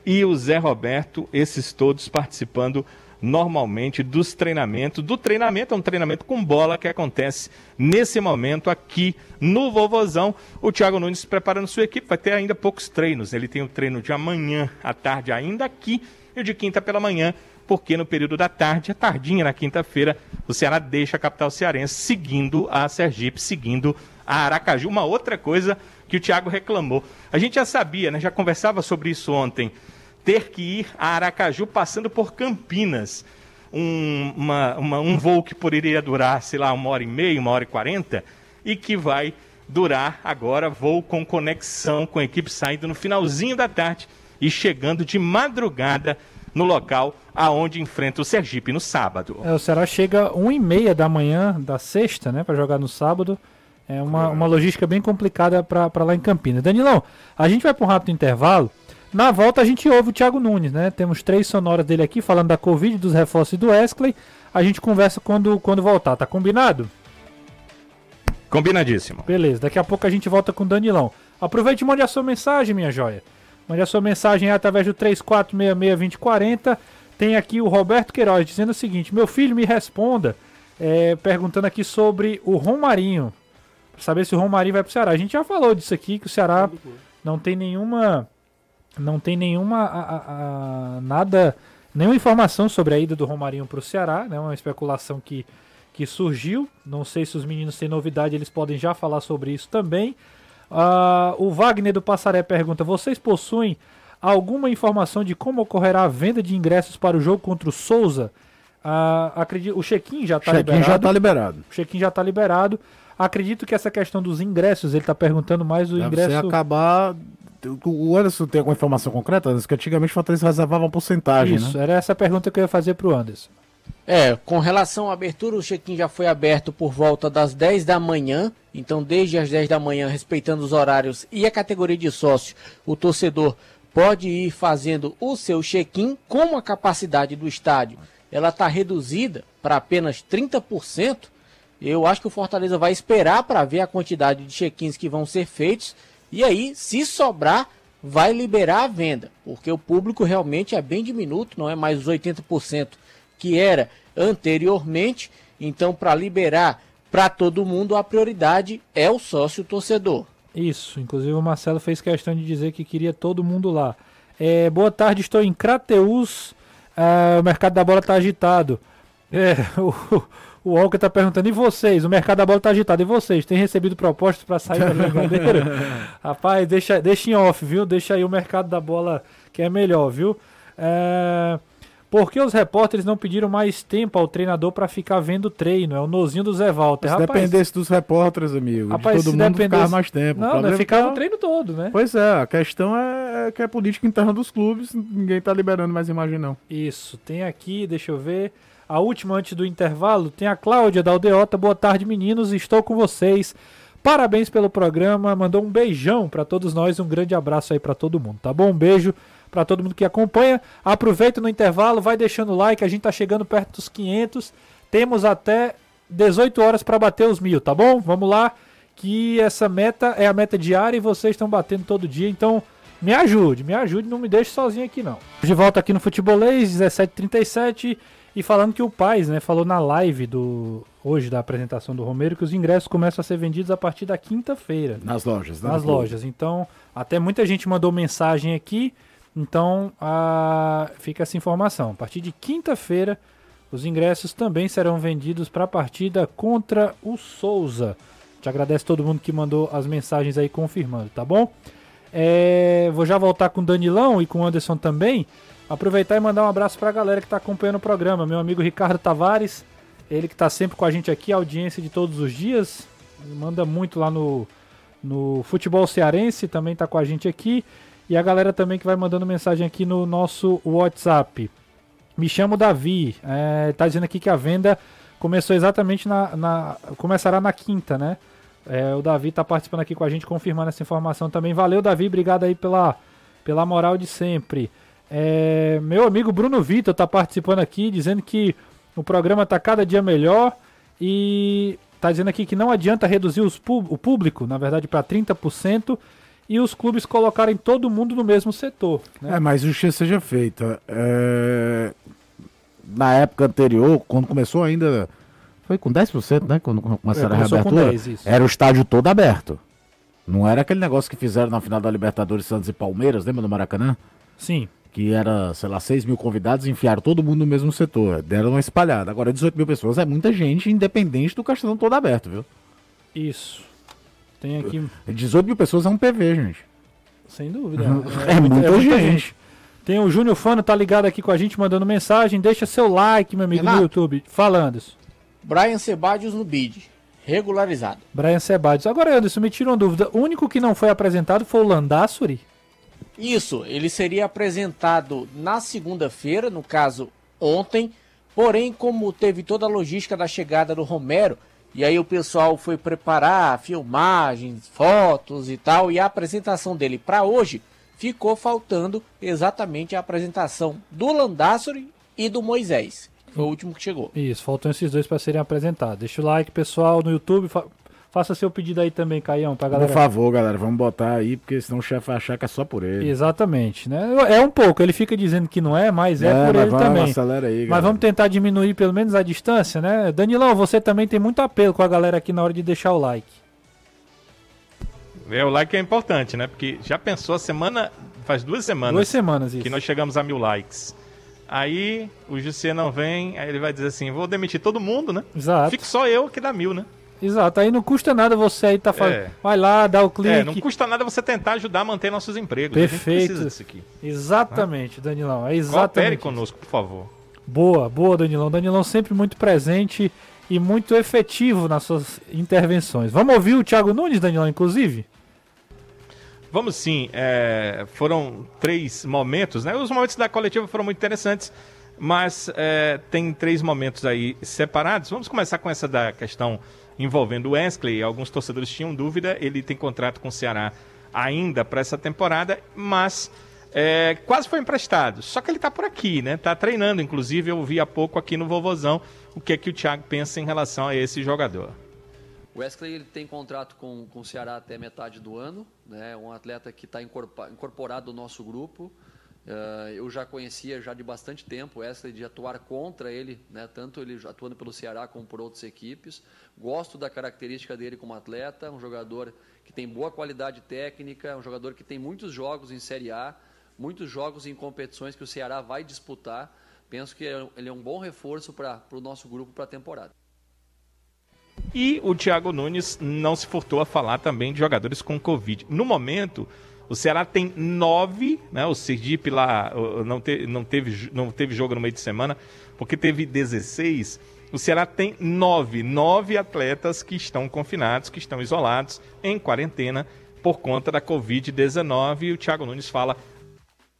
e o Zé Roberto, esses todos participando normalmente dos treinamentos. Do treinamento é um treinamento com bola que acontece nesse momento aqui no Vovozão. O Thiago Nunes preparando sua equipe, vai ter ainda poucos treinos. Ele tem o treino de amanhã à tarde ainda aqui e o de quinta pela manhã, porque no período da tarde, a tardinha na quinta-feira, o Ceará deixa a capital cearense seguindo a Sergipe, seguindo a Aracaju. Uma outra coisa que o Thiago reclamou. A gente já sabia, né? Já conversava sobre isso ontem. Ter que ir a Aracaju passando por Campinas. Um, uma, uma, um voo que poderia durar, sei lá, uma hora e meia, uma hora e quarenta, e que vai durar agora voo com conexão com a equipe saindo no finalzinho da tarde e chegando de madrugada no local aonde enfrenta o Sergipe no sábado. É, o Ceará chega 1 e meia da manhã da sexta, né, para jogar no sábado. É uma, uma logística bem complicada para lá em Campinas. Danilão, a gente vai para um rápido intervalo. Na volta a gente ouve o Thiago Nunes, né? Temos três sonoras dele aqui falando da Covid, dos reforços e do Wesley. A gente conversa quando, quando voltar, tá combinado? Combinadíssimo. Beleza, daqui a pouco a gente volta com o Danilão. Aproveite e mande a sua mensagem, minha joia. Mande a sua mensagem através do 34662040. Tem aqui o Roberto Queiroz dizendo o seguinte: Meu filho, me responda, é, perguntando aqui sobre o Romarinho. Pra saber se o Romarinho vai pro Ceará. A gente já falou disso aqui, que o Ceará não tem nenhuma. Não tem nenhuma. A, a, a, nada. Nenhuma informação sobre a ida do Romarinho pro Ceará, né? Uma especulação que, que surgiu. Não sei se os meninos têm novidade, eles podem já falar sobre isso também. Uh, o Wagner do Passaré pergunta: Vocês possuem alguma informação de como ocorrerá a venda de ingressos para o jogo contra o Souza? Uh, acredito, o check-in já está liberado. já tá liberado. O check-in já está liberado. Acredito que essa questão dos ingressos, ele está perguntando mais o Deve ingresso. acabar. O Anderson tem alguma informação concreta? Anderson? Que antigamente o Fortaleza reservava uma porcentagem, Isso, né? era essa a pergunta que eu ia fazer para o Anderson. É, com relação à abertura, o check-in já foi aberto por volta das 10 da manhã. Então, desde as 10 da manhã, respeitando os horários e a categoria de sócio, o torcedor pode ir fazendo o seu check-in. Como a capacidade do estádio ela está reduzida para apenas 30%, eu acho que o Fortaleza vai esperar para ver a quantidade de check-ins que vão ser feitos. E aí, se sobrar, vai liberar a venda, porque o público realmente é bem diminuto, não é mais os 80% que era anteriormente. Então, para liberar para todo mundo, a prioridade é o sócio torcedor. Isso, inclusive o Marcelo fez questão de dizer que queria todo mundo lá. É, boa tarde, estou em Crateus. Ah, o mercado da bola está agitado. É, o, o Walker está perguntando, e vocês? O mercado da bola está agitado, e vocês? Têm recebido propostas para sair da brincadeira? Rapaz, deixa, deixa em off, viu? Deixa aí o mercado da bola que é melhor, viu? É... Por que os repórteres não pediram mais tempo ao treinador para ficar vendo o treino? É o nozinho do Zé Walter. Se Rapaz, dependesse dos repórteres, amigo, Rapaz, de todo mundo dependesse- ficava mais tempo. Não, não ficava tá- o treino todo, né? Pois é, a questão é que é política interna dos clubes, ninguém tá liberando mais imagem não. Isso, tem aqui, deixa eu ver. A última antes do intervalo, tem a Cláudia da Aldeota. Boa tarde, meninos, estou com vocês. Parabéns pelo programa, mandou um beijão para todos nós, um grande abraço aí para todo mundo, tá bom? Um beijo para todo mundo que acompanha. Aproveita no intervalo, vai deixando o like, a gente tá chegando perto dos 500. Temos até 18 horas para bater os mil, tá bom? Vamos lá, que essa meta é a meta diária e vocês estão batendo todo dia, então me ajude, me ajude, não me deixe sozinho aqui não. De volta aqui no Futebolês, 17h37, e falando que o Paz, né, falou na live do hoje da apresentação do Romero que os ingressos começam a ser vendidos a partir da quinta-feira Nas lojas, né? nas lojas. Então, até muita gente mandou mensagem aqui. Então, a... fica essa informação. A partir de quinta-feira, os ingressos também serão vendidos para a partida contra o Souza. Te agradece todo mundo que mandou as mensagens aí confirmando, tá bom? É, vou já voltar com o Danilão e com o Anderson também. Aproveitar e mandar um abraço para a galera que está acompanhando o programa. Meu amigo Ricardo Tavares, ele que está sempre com a gente aqui, audiência de todos os dias. Manda muito lá no, no Futebol Cearense, também está com a gente aqui. E a galera também que vai mandando mensagem aqui no nosso WhatsApp. Me chamo Davi, é, tá dizendo aqui que a venda começou exatamente na. na começará na quinta, né? É, o Davi tá participando aqui com a gente, confirmando essa informação também. Valeu, Davi, obrigado aí pela, pela moral de sempre. É, meu amigo Bruno Vitor tá participando aqui, dizendo que o programa tá cada dia melhor e tá dizendo aqui que não adianta reduzir os, o público, na verdade, para 30% e os clubes colocarem todo mundo no mesmo setor. Né? É, mas justiça seja feita. É... Na época anterior, quando começou ainda. Foi com 10%, né? Quando começaram é, a reabertura. 10, era o estádio todo aberto. Não era aquele negócio que fizeram na final da Libertadores Santos e Palmeiras, lembra do Maracanã? Sim. Que era, sei lá, 6 mil convidados enfiaram todo mundo no mesmo setor. Deram uma espalhada. Agora, 18 mil pessoas é muita gente, independente do castelão todo aberto, viu? Isso. Tem aqui. 18 mil pessoas é um PV, gente. Sem dúvida. É, é, muita, é muita, gente. gente. Tem o Júnior Fano, tá ligado aqui com a gente, mandando mensagem. Deixa seu like, meu amigo, Renato, no YouTube. Falando. Brian Sebadios no bid. Regularizado. Brian Sebadios. Agora, Anderson, me tira uma dúvida. O único que não foi apresentado foi o Landassuri? Isso, ele seria apresentado na segunda-feira, no caso, ontem. Porém, como teve toda a logística da chegada do Romero, e aí o pessoal foi preparar filmagens, fotos e tal, e a apresentação dele para hoje ficou faltando exatamente a apresentação do Landassori e do Moisés. Foi o último que chegou. Isso, faltam esses dois para serem apresentados. Deixa o like, pessoal, no YouTube. Faça seu pedido aí também, Caião, pra galera. Por favor, galera, vamos botar aí, porque senão o chefe vai achar que é só por ele. Exatamente, né? É um pouco, ele fica dizendo que não é, mas é, é por ele vamos, também. Acelera aí, mas vamos tentar diminuir pelo menos a distância, né? Danilão, você também tem muito apelo com a galera aqui na hora de deixar o like. É, o like é importante, né? Porque já pensou a semana. Faz duas semanas. Duas semanas, isso. Que nós chegamos a mil likes. Aí o José não vem, aí ele vai dizer assim: vou demitir todo mundo, né? Exato. Fico só eu que dá mil, né? Exato, aí não custa nada você aí tá falando. É. Vai lá, dá o clique. É, não custa nada você tentar ajudar a manter nossos empregos. Perfeito. disso aqui. Exatamente, Danilão. É exatamente. Coopere conosco, por favor. Boa, boa, Danilão. Danilão sempre muito presente e muito efetivo nas suas intervenções. Vamos ouvir o Thiago Nunes, Danilão, inclusive? Vamos sim. É, foram três momentos, né? Os momentos da coletiva foram muito interessantes, mas é, tem três momentos aí separados. Vamos começar com essa da questão envolvendo o Wesley. Alguns torcedores tinham dúvida. Ele tem contrato com o Ceará ainda para essa temporada, mas é, quase foi emprestado. Só que ele está por aqui, né? Está treinando. Inclusive, eu vi há pouco aqui no Vovozão o que é que o Thiago pensa em relação a esse jogador. O Wesley ele tem contrato com, com o Ceará até metade do ano, né? Um atleta que está incorporado no nosso grupo. Uh, eu já conhecia já de bastante tempo Wesley de atuar contra ele, né? tanto ele atuando pelo Ceará como por outras equipes. Gosto da característica dele como atleta, um jogador que tem boa qualidade técnica, um jogador que tem muitos jogos em Série A, muitos jogos em competições que o Ceará vai disputar. Penso que ele é um bom reforço para o nosso grupo para a temporada. E o Thiago Nunes não se furtou a falar também de jogadores com Covid. No momento, o Ceará tem nove, né? O Sergipe lá não, te, não, teve, não teve jogo no meio de semana, porque teve 16. O Ceará tem nove, nove atletas que estão confinados, que estão isolados, em quarentena, por conta da Covid-19. E o Thiago Nunes fala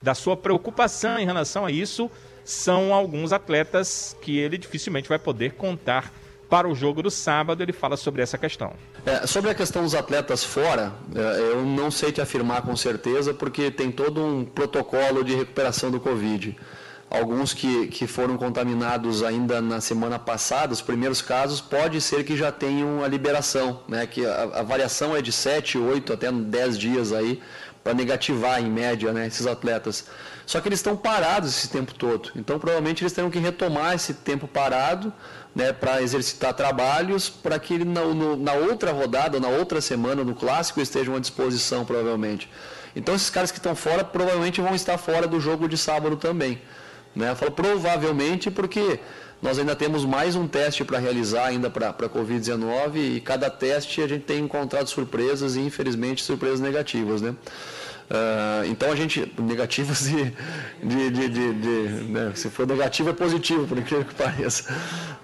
da sua preocupação em relação a isso. São alguns atletas que ele dificilmente vai poder contar para o jogo do sábado, ele fala sobre essa questão. É, sobre a questão dos atletas fora, é, eu não sei te afirmar com certeza, porque tem todo um protocolo de recuperação do Covid. Alguns que, que foram contaminados ainda na semana passada, os primeiros casos, pode ser que já tenham a liberação, né? que a, a variação é de 7, 8 até 10 dias aí, para negativar em média né, esses atletas. Só que eles estão parados esse tempo todo. Então provavelmente eles terão que retomar esse tempo parado né, para exercitar trabalhos, para que ele, na, no, na outra rodada, na outra semana, no clássico, estejam à disposição, provavelmente. Então, esses caras que estão fora provavelmente vão estar fora do jogo de sábado também. Né? Eu falo provavelmente porque nós ainda temos mais um teste para realizar ainda para a Covid-19 e cada teste a gente tem encontrado surpresas e infelizmente surpresas negativas. Né? Uh, então a gente, negativos de, de, de, de, de né? se for negativo é positivo, por incrível que pareça.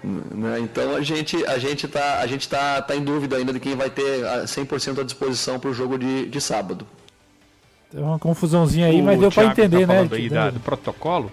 Né? Então a gente a gente está a gente tá, tá em dúvida ainda de quem vai ter 100% à disposição para o jogo de, de sábado. Tem uma confusãozinha aí, O mas deu para Thiago entender, tá né? aí da- do protocolo.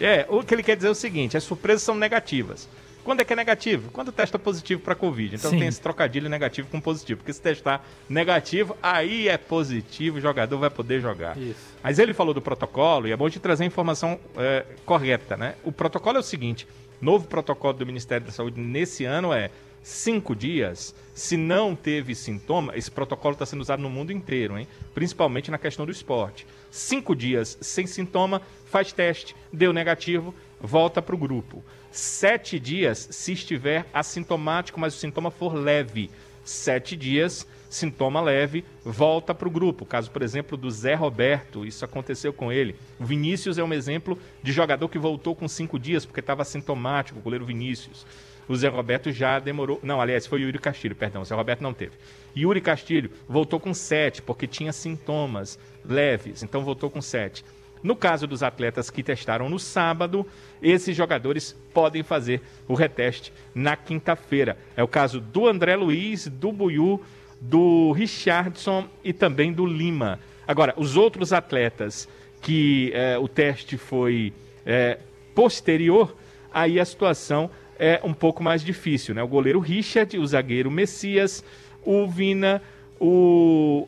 É, o que ele quer dizer é o seguinte: as surpresas são negativas. Quando é que é negativo? Quando testa positivo para Covid. Então Sim. tem esse trocadilho negativo com positivo. Porque se testar negativo, aí é positivo, o jogador vai poder jogar. Isso. Mas ele falou do protocolo e é bom te trazer a informação é, correta, né? O protocolo é o seguinte: novo protocolo do Ministério da Saúde nesse ano é cinco dias. Se não teve sintoma, esse protocolo está sendo usado no mundo inteiro, hein? Principalmente na questão do esporte. Cinco dias sem sintoma, faz teste, deu negativo, volta para o grupo. Sete dias se estiver assintomático, mas o sintoma for leve. Sete dias, sintoma leve, volta para o grupo. Caso, por exemplo, do Zé Roberto, isso aconteceu com ele. O Vinícius é um exemplo de jogador que voltou com cinco dias porque estava assintomático, o goleiro Vinícius. O Zé Roberto já demorou. Não, aliás, foi o Yuri Castilho, perdão. O Zé Roberto não teve. Yuri Castilho voltou com sete, porque tinha sintomas leves, então voltou com sete. No caso dos atletas que testaram no sábado, esses jogadores podem fazer o reteste na quinta-feira. É o caso do André Luiz, do Buiu, do Richardson e também do Lima. Agora, os outros atletas que eh, o teste foi eh, posterior, aí a situação é um pouco mais difícil, né? O goleiro Richard, o zagueiro Messias, o Vina, o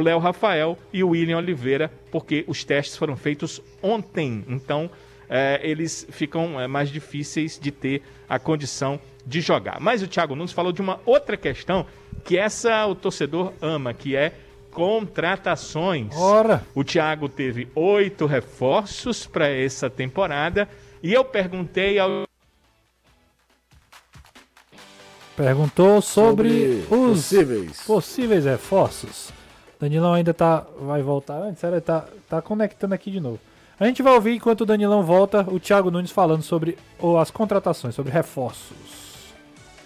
Léo Rafael e o William Oliveira, porque os testes foram feitos ontem, então eh, eles ficam eh, mais difíceis de ter a condição de jogar. Mas o Thiago Nunes falou de uma outra questão que essa o torcedor ama, que é contratações. Ora. O Thiago teve oito reforços para essa temporada e eu perguntei ao Perguntou sobre, Sobre os possíveis. possíveis reforços. Danilão ainda tá. Vai voltar antes? Ele tá, tá conectando aqui de novo. A gente vai ouvir enquanto o Danilão volta o Thiago Nunes falando sobre o- as contratações, sobre reforços.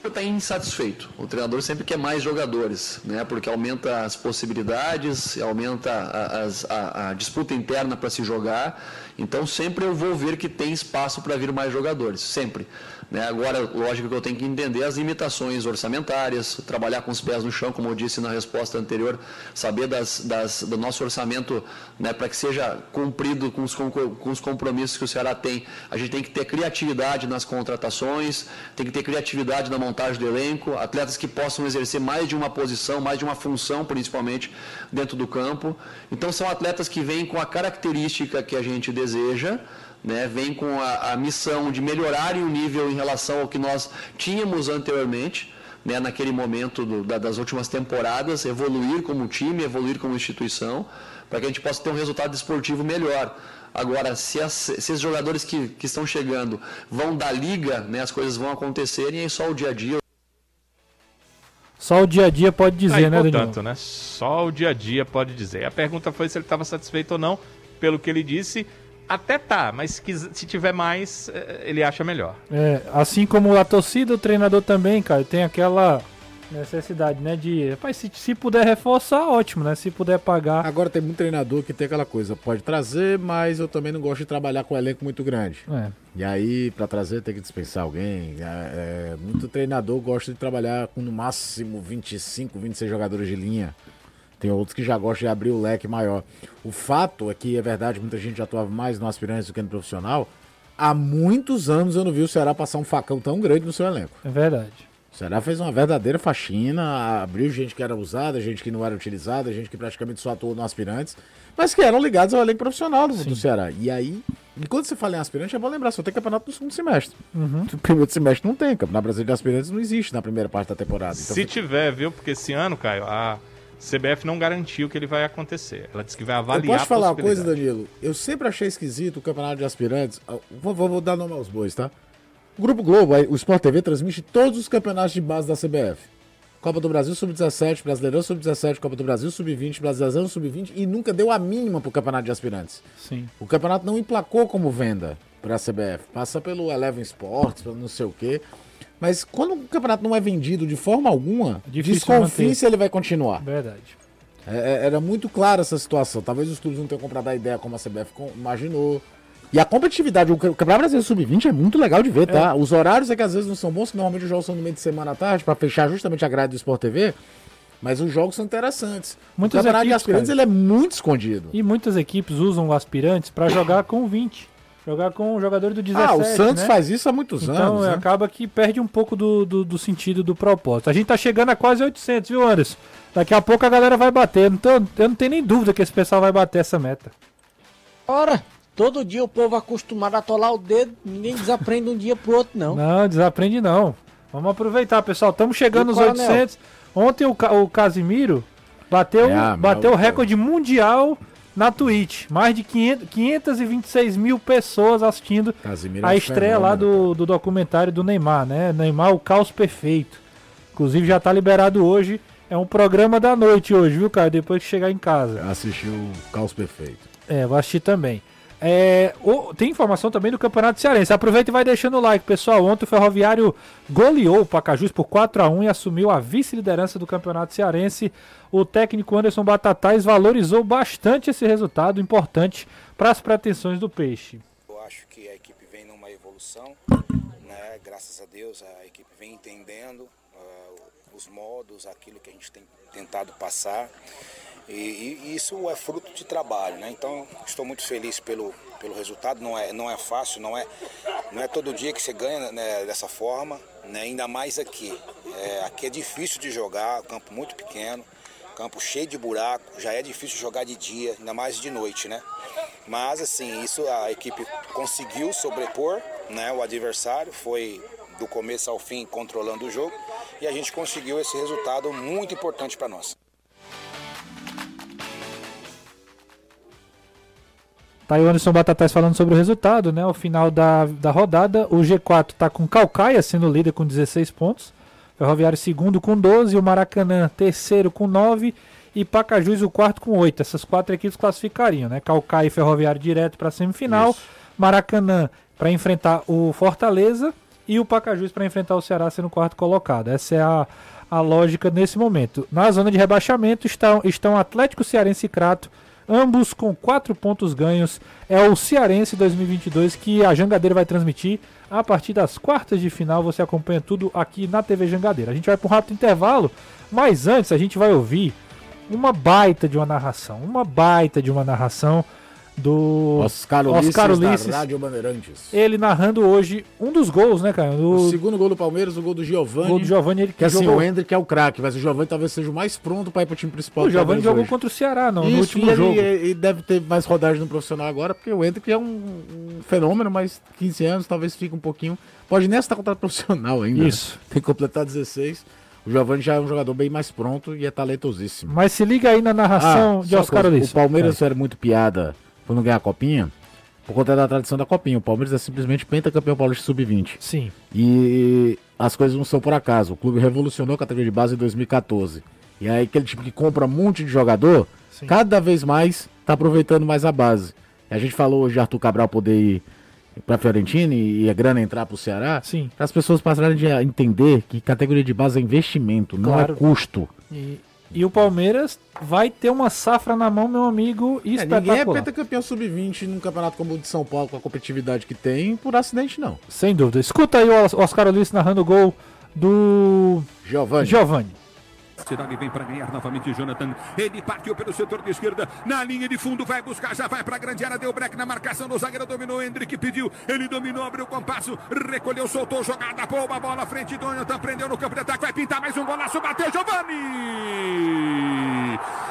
está insatisfeito. O treinador sempre quer mais jogadores, né? Porque aumenta as possibilidades, aumenta a, a- a disputa interna para se jogar. Então sempre eu vou ver que tem espaço para vir mais jogadores, sempre. Né? Agora, lógico que eu tenho que entender as limitações orçamentárias, trabalhar com os pés no chão, como eu disse na resposta anterior, saber das, das- do nosso orçamento né, para que seja cumprido com os, com, os compromissos que o Ceará tem. A gente tem que ter criatividade nas contratações, tem que ter criatividade na montagem do elenco, atletas que possam exercer mais de uma posição, mais de uma função, principalmente dentro do campo. Então, são atletas que vêm com a característica que a gente deseja né, vem com a, a missão de melhorarem o nível em relação ao que nós tínhamos anteriormente, né, naquele momento do- da- das últimas temporadas, evoluir como time, evoluir como instituição, para que a gente possa ter um resultado esportivo melhor. Agora, se, as- se esses jogadores que, que estão chegando vão da liga, né, as coisas vão acontecerem e aí só o dia a dia. Só o dia a dia pode dizer, Aí, né, portanto, né? Só o dia a dia pode dizer. A pergunta foi se ele estava satisfeito ou não, pelo que ele disse. Até tá, mas se, tiver mais, eh, ele acha melhor. É, assim como a torcida, o treinador também, cara, tem aquela necessidade, né, de, rapaz, se, se puder reforçar, ótimo, né, se puder pagar. Agora tem muito treinador que tem aquela coisa, pode trazer, mas eu também não gosto de trabalhar com um elenco muito grande. É. E aí, pra trazer, tem que dispensar alguém. É, é, muito treinador gosta de trabalhar com no máximo 25, 26 jogadores de linha. Tem outros que já gostam de abrir o leque maior. O fato é que, é verdade, muita gente já atuava mais no aspirante do que no profissional. Há muitos anos eu não vi o Ceará passar um facão tão grande no seu elenco. É verdade. O Ceará fez uma verdadeira faxina, abriu gente que era usada, gente que não era utilizada, gente que praticamente só atuou no aspirantes, mas que eram ligados ao elenco profissional do, do Ceará. E aí, e quando você fala em aspirante, é bom lembrar, só tem campeonato no segundo semestre. No primeiro semestre não tem, campeonato brasileiro de aspirantes não existe na primeira parte da temporada. Então, se tiver, viu? Porque esse ano, Caio, a CBF não garantiu que ele vai acontecer. Ela disse que vai avaliar eu posso a falar uma coisa. Danilo? Eu sempre achei esquisito o campeonato de aspirantes. Ah, Vou, vou- vou dar nome aos bois, tá? O Grupo Globo, o Sport TV, transmite todos os campeonatos de base da CBF. Copa do Brasil Sub-17, Brasileirão Sub-17, Copa do Brasil Sub-20, Brasileirão Sub-20 e nunca deu a mínima pro campeonato de aspirantes. Sim. O campeonato não emplacou como venda para a CBF. Passa pelo Eleven Sports, pelo não sei o quê. Mas quando o campeonato não é vendido de forma alguma, Difícil desconfie manter. se ele vai continuar. Verdade. É, é, era muito clara essa situação. Talvez os clubes não tenham comprado a ideia como a CBF imaginou. E a competitividade, o Ca- o Campeonato Brasileiro Sub-20 é muito legal de ver, tá? Os horários é que às vezes não são bons, que normalmente os jogos são no meio de semana à tarde, pra fechar justamente a grade do Sport TV. Mas os jogos são interessantes. Muitas o campeonato de equipes, aspirantes cara. ele é muito escondido. E muitas equipes usam aspirantes pra jogar com 20. Jogar com o jogador do 17. ah, o Santos né? faz isso há muitos Então anos. é, né? acaba que perde um pouco do, do, do sentido do propósito. A gente tá chegando a quase 800, viu, Anderson? Daqui a pouco a galera vai bater. Eu não, tô- eu não tenho nem dúvida que esse pessoal vai bater essa meta. Ora, todo dia o povo acostumado a atolar o dedo, ninguém desaprende um dia pro outro, não. Não, desaprende não. Vamos aproveitar, pessoal. Estamos chegando Coronel? 800. Ontem o, o Casimiro bateu, É, mas bateu o recorde mundial na Twitch. Mais de 500, 526 mil pessoas assistindo Casimiro é a estreia lá do, do documentário do Neymar, né? Neymar, o caos perfeito. Inclusive já tá liberado hoje. É um programa da noite hoje, viu, cara? Depois que chegar em casa. Assistiu o Caos Perfeito. É, vou assistir também. É, o- tem informação também do Campeonato Cearense. Aproveita e vai deixando o like, pessoal. Ontem o Ferroviário goleou o Pacajus por 4 a 1 e assumiu a vice-liderança do Campeonato Cearense. O técnico Anderson Batatais valorizou bastante esse resultado importante para as pretensões do Peixe. Eu acho que a equipe vem numa evolução, né? graças a Deus a equipe vem entendendo ah, os modos, aquilo que a gente tem tentado passar. E, e isso é fruto de trabalho, né? Então estou muito feliz pelo, pelo resultado. Não é, não é fácil, não é, não é todo dia que você ganha né, dessa forma, né? ainda mais aqui. É, aqui é difícil de jogar, campo muito pequeno, campo cheio de buraco, já é difícil jogar de dia, ainda mais de noite, né? Mas assim, isso a equipe conseguiu sobrepor, né? O adversário foi do começo ao fim controlando o jogo e a gente conseguiu esse resultado muito importante para nós. Tá aí o Anderson Batatais falando sobre o resultado, né? Ao final da, da rodada, o G4 tá com Calcaia sendo líder com 16 pontos. Ferroviário segundo com 12, o Maracanã terceiro com 9 e Pacajus o quarto com 8. Essas quatro equipes classificariam, né? Calcaia e Ferroviário direto para semifinal, Maracanã para enfrentar o Fortaleza e o Pacajus para enfrentar o Ceará sendo o quarto colocado. Essa é a, a lógica nesse momento. Na zona de rebaixamento estão, estão Atlético Cearense e Crato, ambos com quatro pontos ganhos. É o Cearense 2022 que a Jangadeira vai transmitir a partir das quartas de final. Você acompanha tudo aqui na TV Jangadeira. A gente vai para um rápido intervalo, mas antes a gente vai ouvir uma baita de uma narração, uma baita de uma narração do Oscar Ulisses, Oscar da Ulisses. Rádio Bandeirantes. Ele narrando hoje um dos gols, né, cara? O Do segundo gol do Palmeiras, o gol do Giovani. gol do Giovanni, ele Que assim, jogou, o Hendrick é o craque, mas o Giovani talvez seja o mais pronto para ir pro time principal. o Giovanni Palmeiras jogou hoje. contra o Ceará, não, no Isso, último e ele, jogo. ele deve ter mais rodagem no profissional agora, porque o Hendrick é um, um fenômeno, mas 15 anos talvez fique um pouquinho. Pode nem estar contrato profissional ainda. né? Isso. Tem que completar 16. O Giovani já é um jogador bem mais pronto e é talentosíssimo. Mas se liga aí na narração de Ah, só Oscar Ulisses. O Palmeiras era muito piada não ganhar a copinha, por conta da tradição da copinha. O Palmeiras é simplesmente pentacampeão paulista sub-20. Sim. E as coisas não são por acaso. O clube revolucionou a categoria de base em 2014. E aí aquele time que compra um monte de jogador, Sim. cada vez mais está aproveitando mais a base. E a gente falou hoje de Arthur Cabral poder ir para Fiorentina e a grana entrar para o Ceará. Sim. Para as pessoas passarem a entender que categoria de base é investimento, não Claro. é custo. E, e o Palmeiras vai ter uma safra na mão, meu amigo, É, ninguém é espetacular. pentacampeão sub-20 num campeonato como o de São Paulo, com a competitividade que tem, por acidente não. Sem dúvida. Escuta aí o Os- Oscar Ulisses narrando o gol do Giovanni. Giovanni. Cidade vem para ganhar novamente Jonathan. Ele partiu pelo setor de esquerda. Na linha de fundo vai buscar, já vai para a grande área. Deu break na marcação do zagueiro. Dominou Hendrick, pediu. Ele dominou, abriu o compasso. Recolheu, soltou, jogada. Boa a bola à frente. Jonathan prendeu no campo de ataque. Vai pintar mais um golaço. Bateu Giovanni.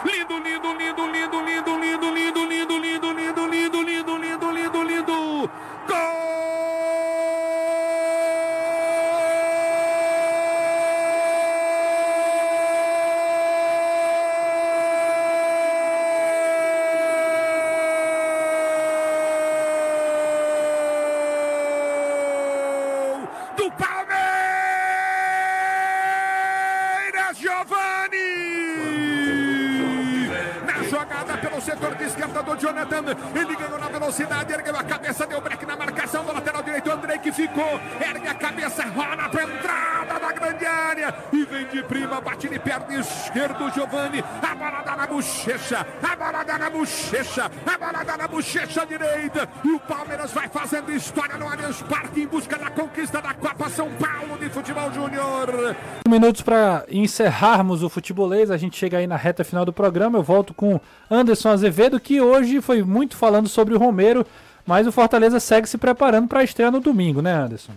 Lindo, lindo, lindo, lindo, lindo, lindo, lindo. Bochecha direita. E o Palmeiras vai fazendo história no Allianz Parque em busca da conquista da Copa São Paulo de Futebol Júnior. Minutos para encerrarmos o futebolês, a gente chega aí na reta final do programa. Eu volto com Anderson Azevedo, que hoje foi muito falando sobre o Romero, mas o Fortaleza segue se preparando para a estreia no domingo, né, Anderson?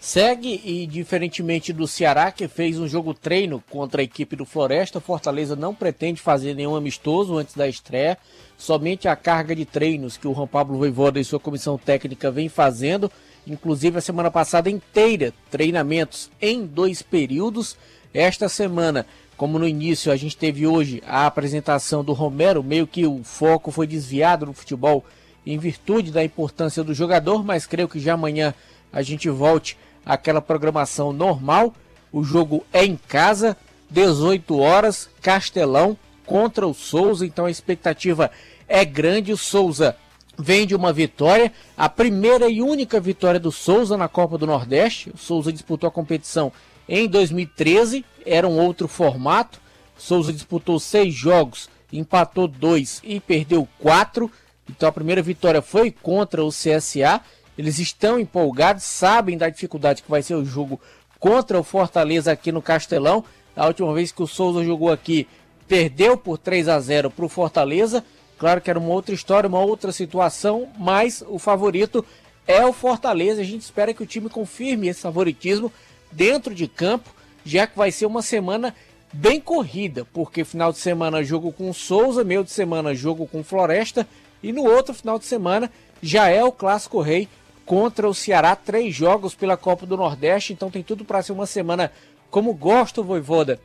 Segue e, diferentemente do Ceará, que fez um jogo treino contra a equipe do Floresta, Fortaleza não pretende fazer nenhum amistoso antes da estreia, somente a carga de treinos que o Juan Pablo Voivoda e sua comissão técnica vem fazendo, inclusive a semana passada inteira, treinamentos em dois períodos. Esta semana, como no início a gente teve hoje a apresentação do Romero, meio que o foco foi desviado no futebol em virtude da importância do jogador, mas creio que já amanhã a gente volte aquela programação normal. O jogo é em casa, 18 horas, Castelão contra o Souza, então a expectativa é grande. O Souza vem de uma vitória, a primeira e única vitória do Souza na Copa do Nordeste. O Souza disputou a competição em 2013, era um outro formato. O Souza disputou seis jogos, empatou dois e perdeu quatro. Então a primeira vitória foi contra o CSA. Eles estão empolgados, sabem da dificuldade que vai ser o jogo contra o Fortaleza aqui no Castelão. A última vez que o Souza jogou aqui, perdeu por 3 a 0 para o Fortaleza. Claro que era uma outra história, uma outra situação, mas o favorito é o Fortaleza. A gente espera que o time confirme esse favoritismo dentro de campo, já que vai ser uma semana bem corrida, porque final de semana jogo com Souza, meio de semana jogo com Floresta e no outro final de semana já é o Clássico Rei contra o Ceará, três jogos pela Copa do Nordeste, então tem tudo para ser uma semana como gosta o Voivoda,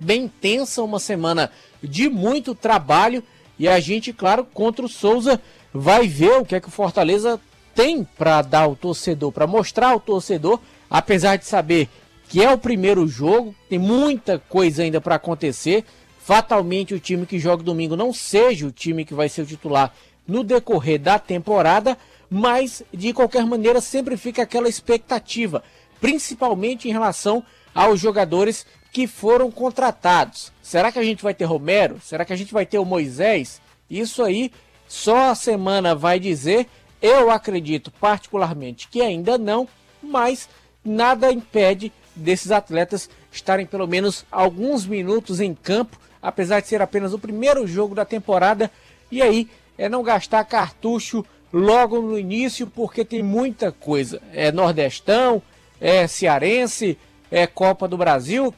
bem tensa, uma semana de muito trabalho e a gente, claro, contra o Souza vai ver o que é que o Fortaleza tem para dar ao torcedor, para mostrar ao torcedor, apesar de saber que é o primeiro jogo, tem muita coisa ainda para acontecer. Fatalmente o time que joga domingo não seja o time que vai ser o titular no decorrer da temporada, mas de qualquer maneira sempre fica aquela expectativa, principalmente em relação aos jogadores que foram contratados. Será que a gente vai ter Romero? Será que a gente vai ter o Moisés? Isso aí só a semana vai dizer. Eu acredito particularmente que ainda não, mas nada impede desses atletas estarem pelo menos alguns minutos em campo, apesar de ser apenas o primeiro jogo da temporada. E aí é não gastar cartucho logo no início, porque tem muita coisa. É Nordestão, é Cearense, é Copa do Brasil,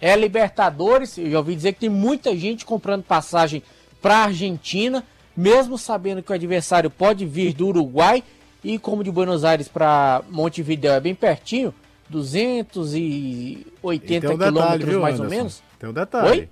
é Libertadores. Eu já ouvi dizer que tem muita gente comprando passagem para a Argentina, mesmo sabendo que o adversário pode vir do Uruguai. E como de Buenos Aires para Montevideo é bem pertinho, 280 um quilômetros mais Anderson? ou menos. Tem um detalhe. Oi?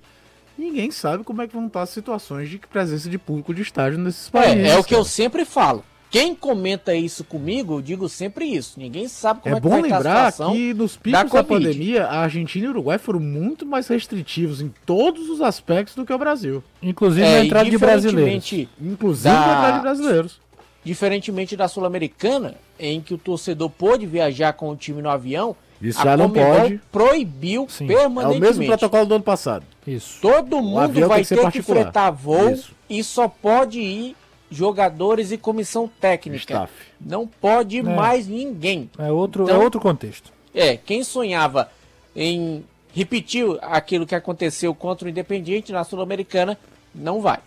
Ninguém sabe como é que vão estar as situações de presença de público de estádio nesses países. É, é o que eu sempre falo. Quem comenta isso comigo, eu digo sempre isso. Ninguém sabe como é, é que vai estar a situação. É bom lembrar que nos picos da, da pandemia, a Argentina e o Uruguai foram muito mais restritivos em todos os aspectos do que o Brasil. Inclusive é, na entrada de brasileiros. Inclusive da... na entrada de brasileiros. Diferentemente da Sul-Americana, em que o torcedor pôde viajar com o time no avião, isso já não pode. proibiu Sim. permanentemente. É o mesmo protocolo do ano passado. Isso. Todo mundo vai ter que, ter que fretar voo Isso. e só pode ir jogadores e comissão técnica. Staff. Não pode é. mais ninguém. É outro, então, é outro contexto. É, quem sonhava em repetir aquilo que aconteceu contra o Independiente na Sul-Americana, não vai.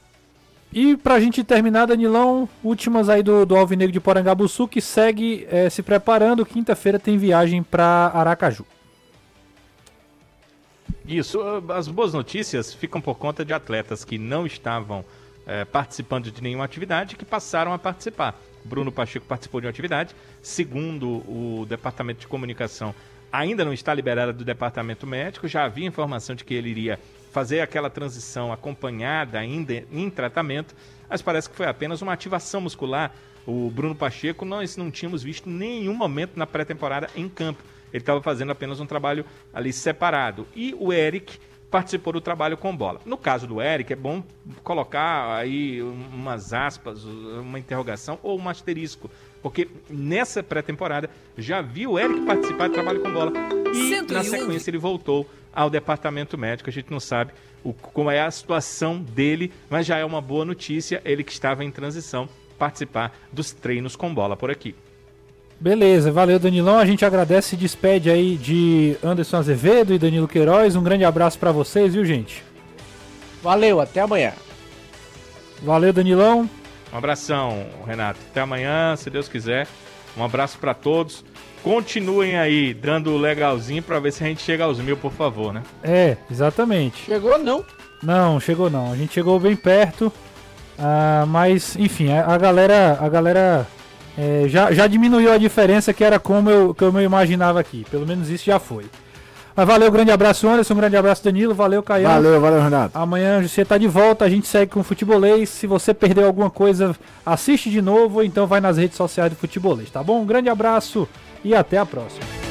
E pra gente terminar, Danilão, últimas aí do, do Alvinegro de Porangabuçu, que segue é, se preparando. Quinta-feira tem viagem para Aracaju. Isso, as boas notícias ficam por conta de atletas que não estavam é, participando de nenhuma atividade que passaram a participar. Bruno Pacheco participou de uma atividade, segundo o Departamento de Comunicação, ainda não está liberada do Departamento Médico, já havia informação de que ele iria fazer aquela transição acompanhada ainda em tratamento, mas parece que foi apenas uma ativação muscular. O Bruno Pacheco, nós não tínhamos visto nenhum momento na pré-temporada em campo. Ele estava fazendo apenas um trabalho ali separado. E o Eric participou do trabalho com bola. No caso do Eric, é bom colocar aí umas aspas, uma interrogação ou um asterisco, porque nessa pré-temporada já viu o Eric participar do trabalho com bola e na sequência ele voltou ao departamento médico. A gente não sabe o, como é a situação dele, mas já é uma boa notícia ele que estava em transição participar dos treinos com bola por aqui. Beleza, valeu Danilão. A gente agradece e despede aí de Anderson Azevedo e Danilo Queiroz. Um grande abraço para vocês, viu, gente? Valeu, até amanhã. Valeu, Danilão. Um abração, Renato. Até amanhã, se Deus quiser. Um abraço para todos. Continuem aí dando legalzinho para ver se a gente chega aos mil, por favor, né? É, exatamente. Chegou não? Não, chegou não. A gente chegou bem perto. Uh, mas, enfim, a, a, galera, a galera é, já, já diminuiu a diferença que era como eu, como eu imaginava aqui. Pelo menos isso já foi. Mas valeu, grande abraço, Anderson. Um grande abraço, Danilo. Valeu, Caio. Valeu, valeu, Renato. Amanhã você tá de volta. A gente segue com o Futebolês. Se você perdeu alguma coisa, assiste de novo. Ou então vai nas redes sociais do Futebolês, tá bom? Um grande abraço e até a próxima.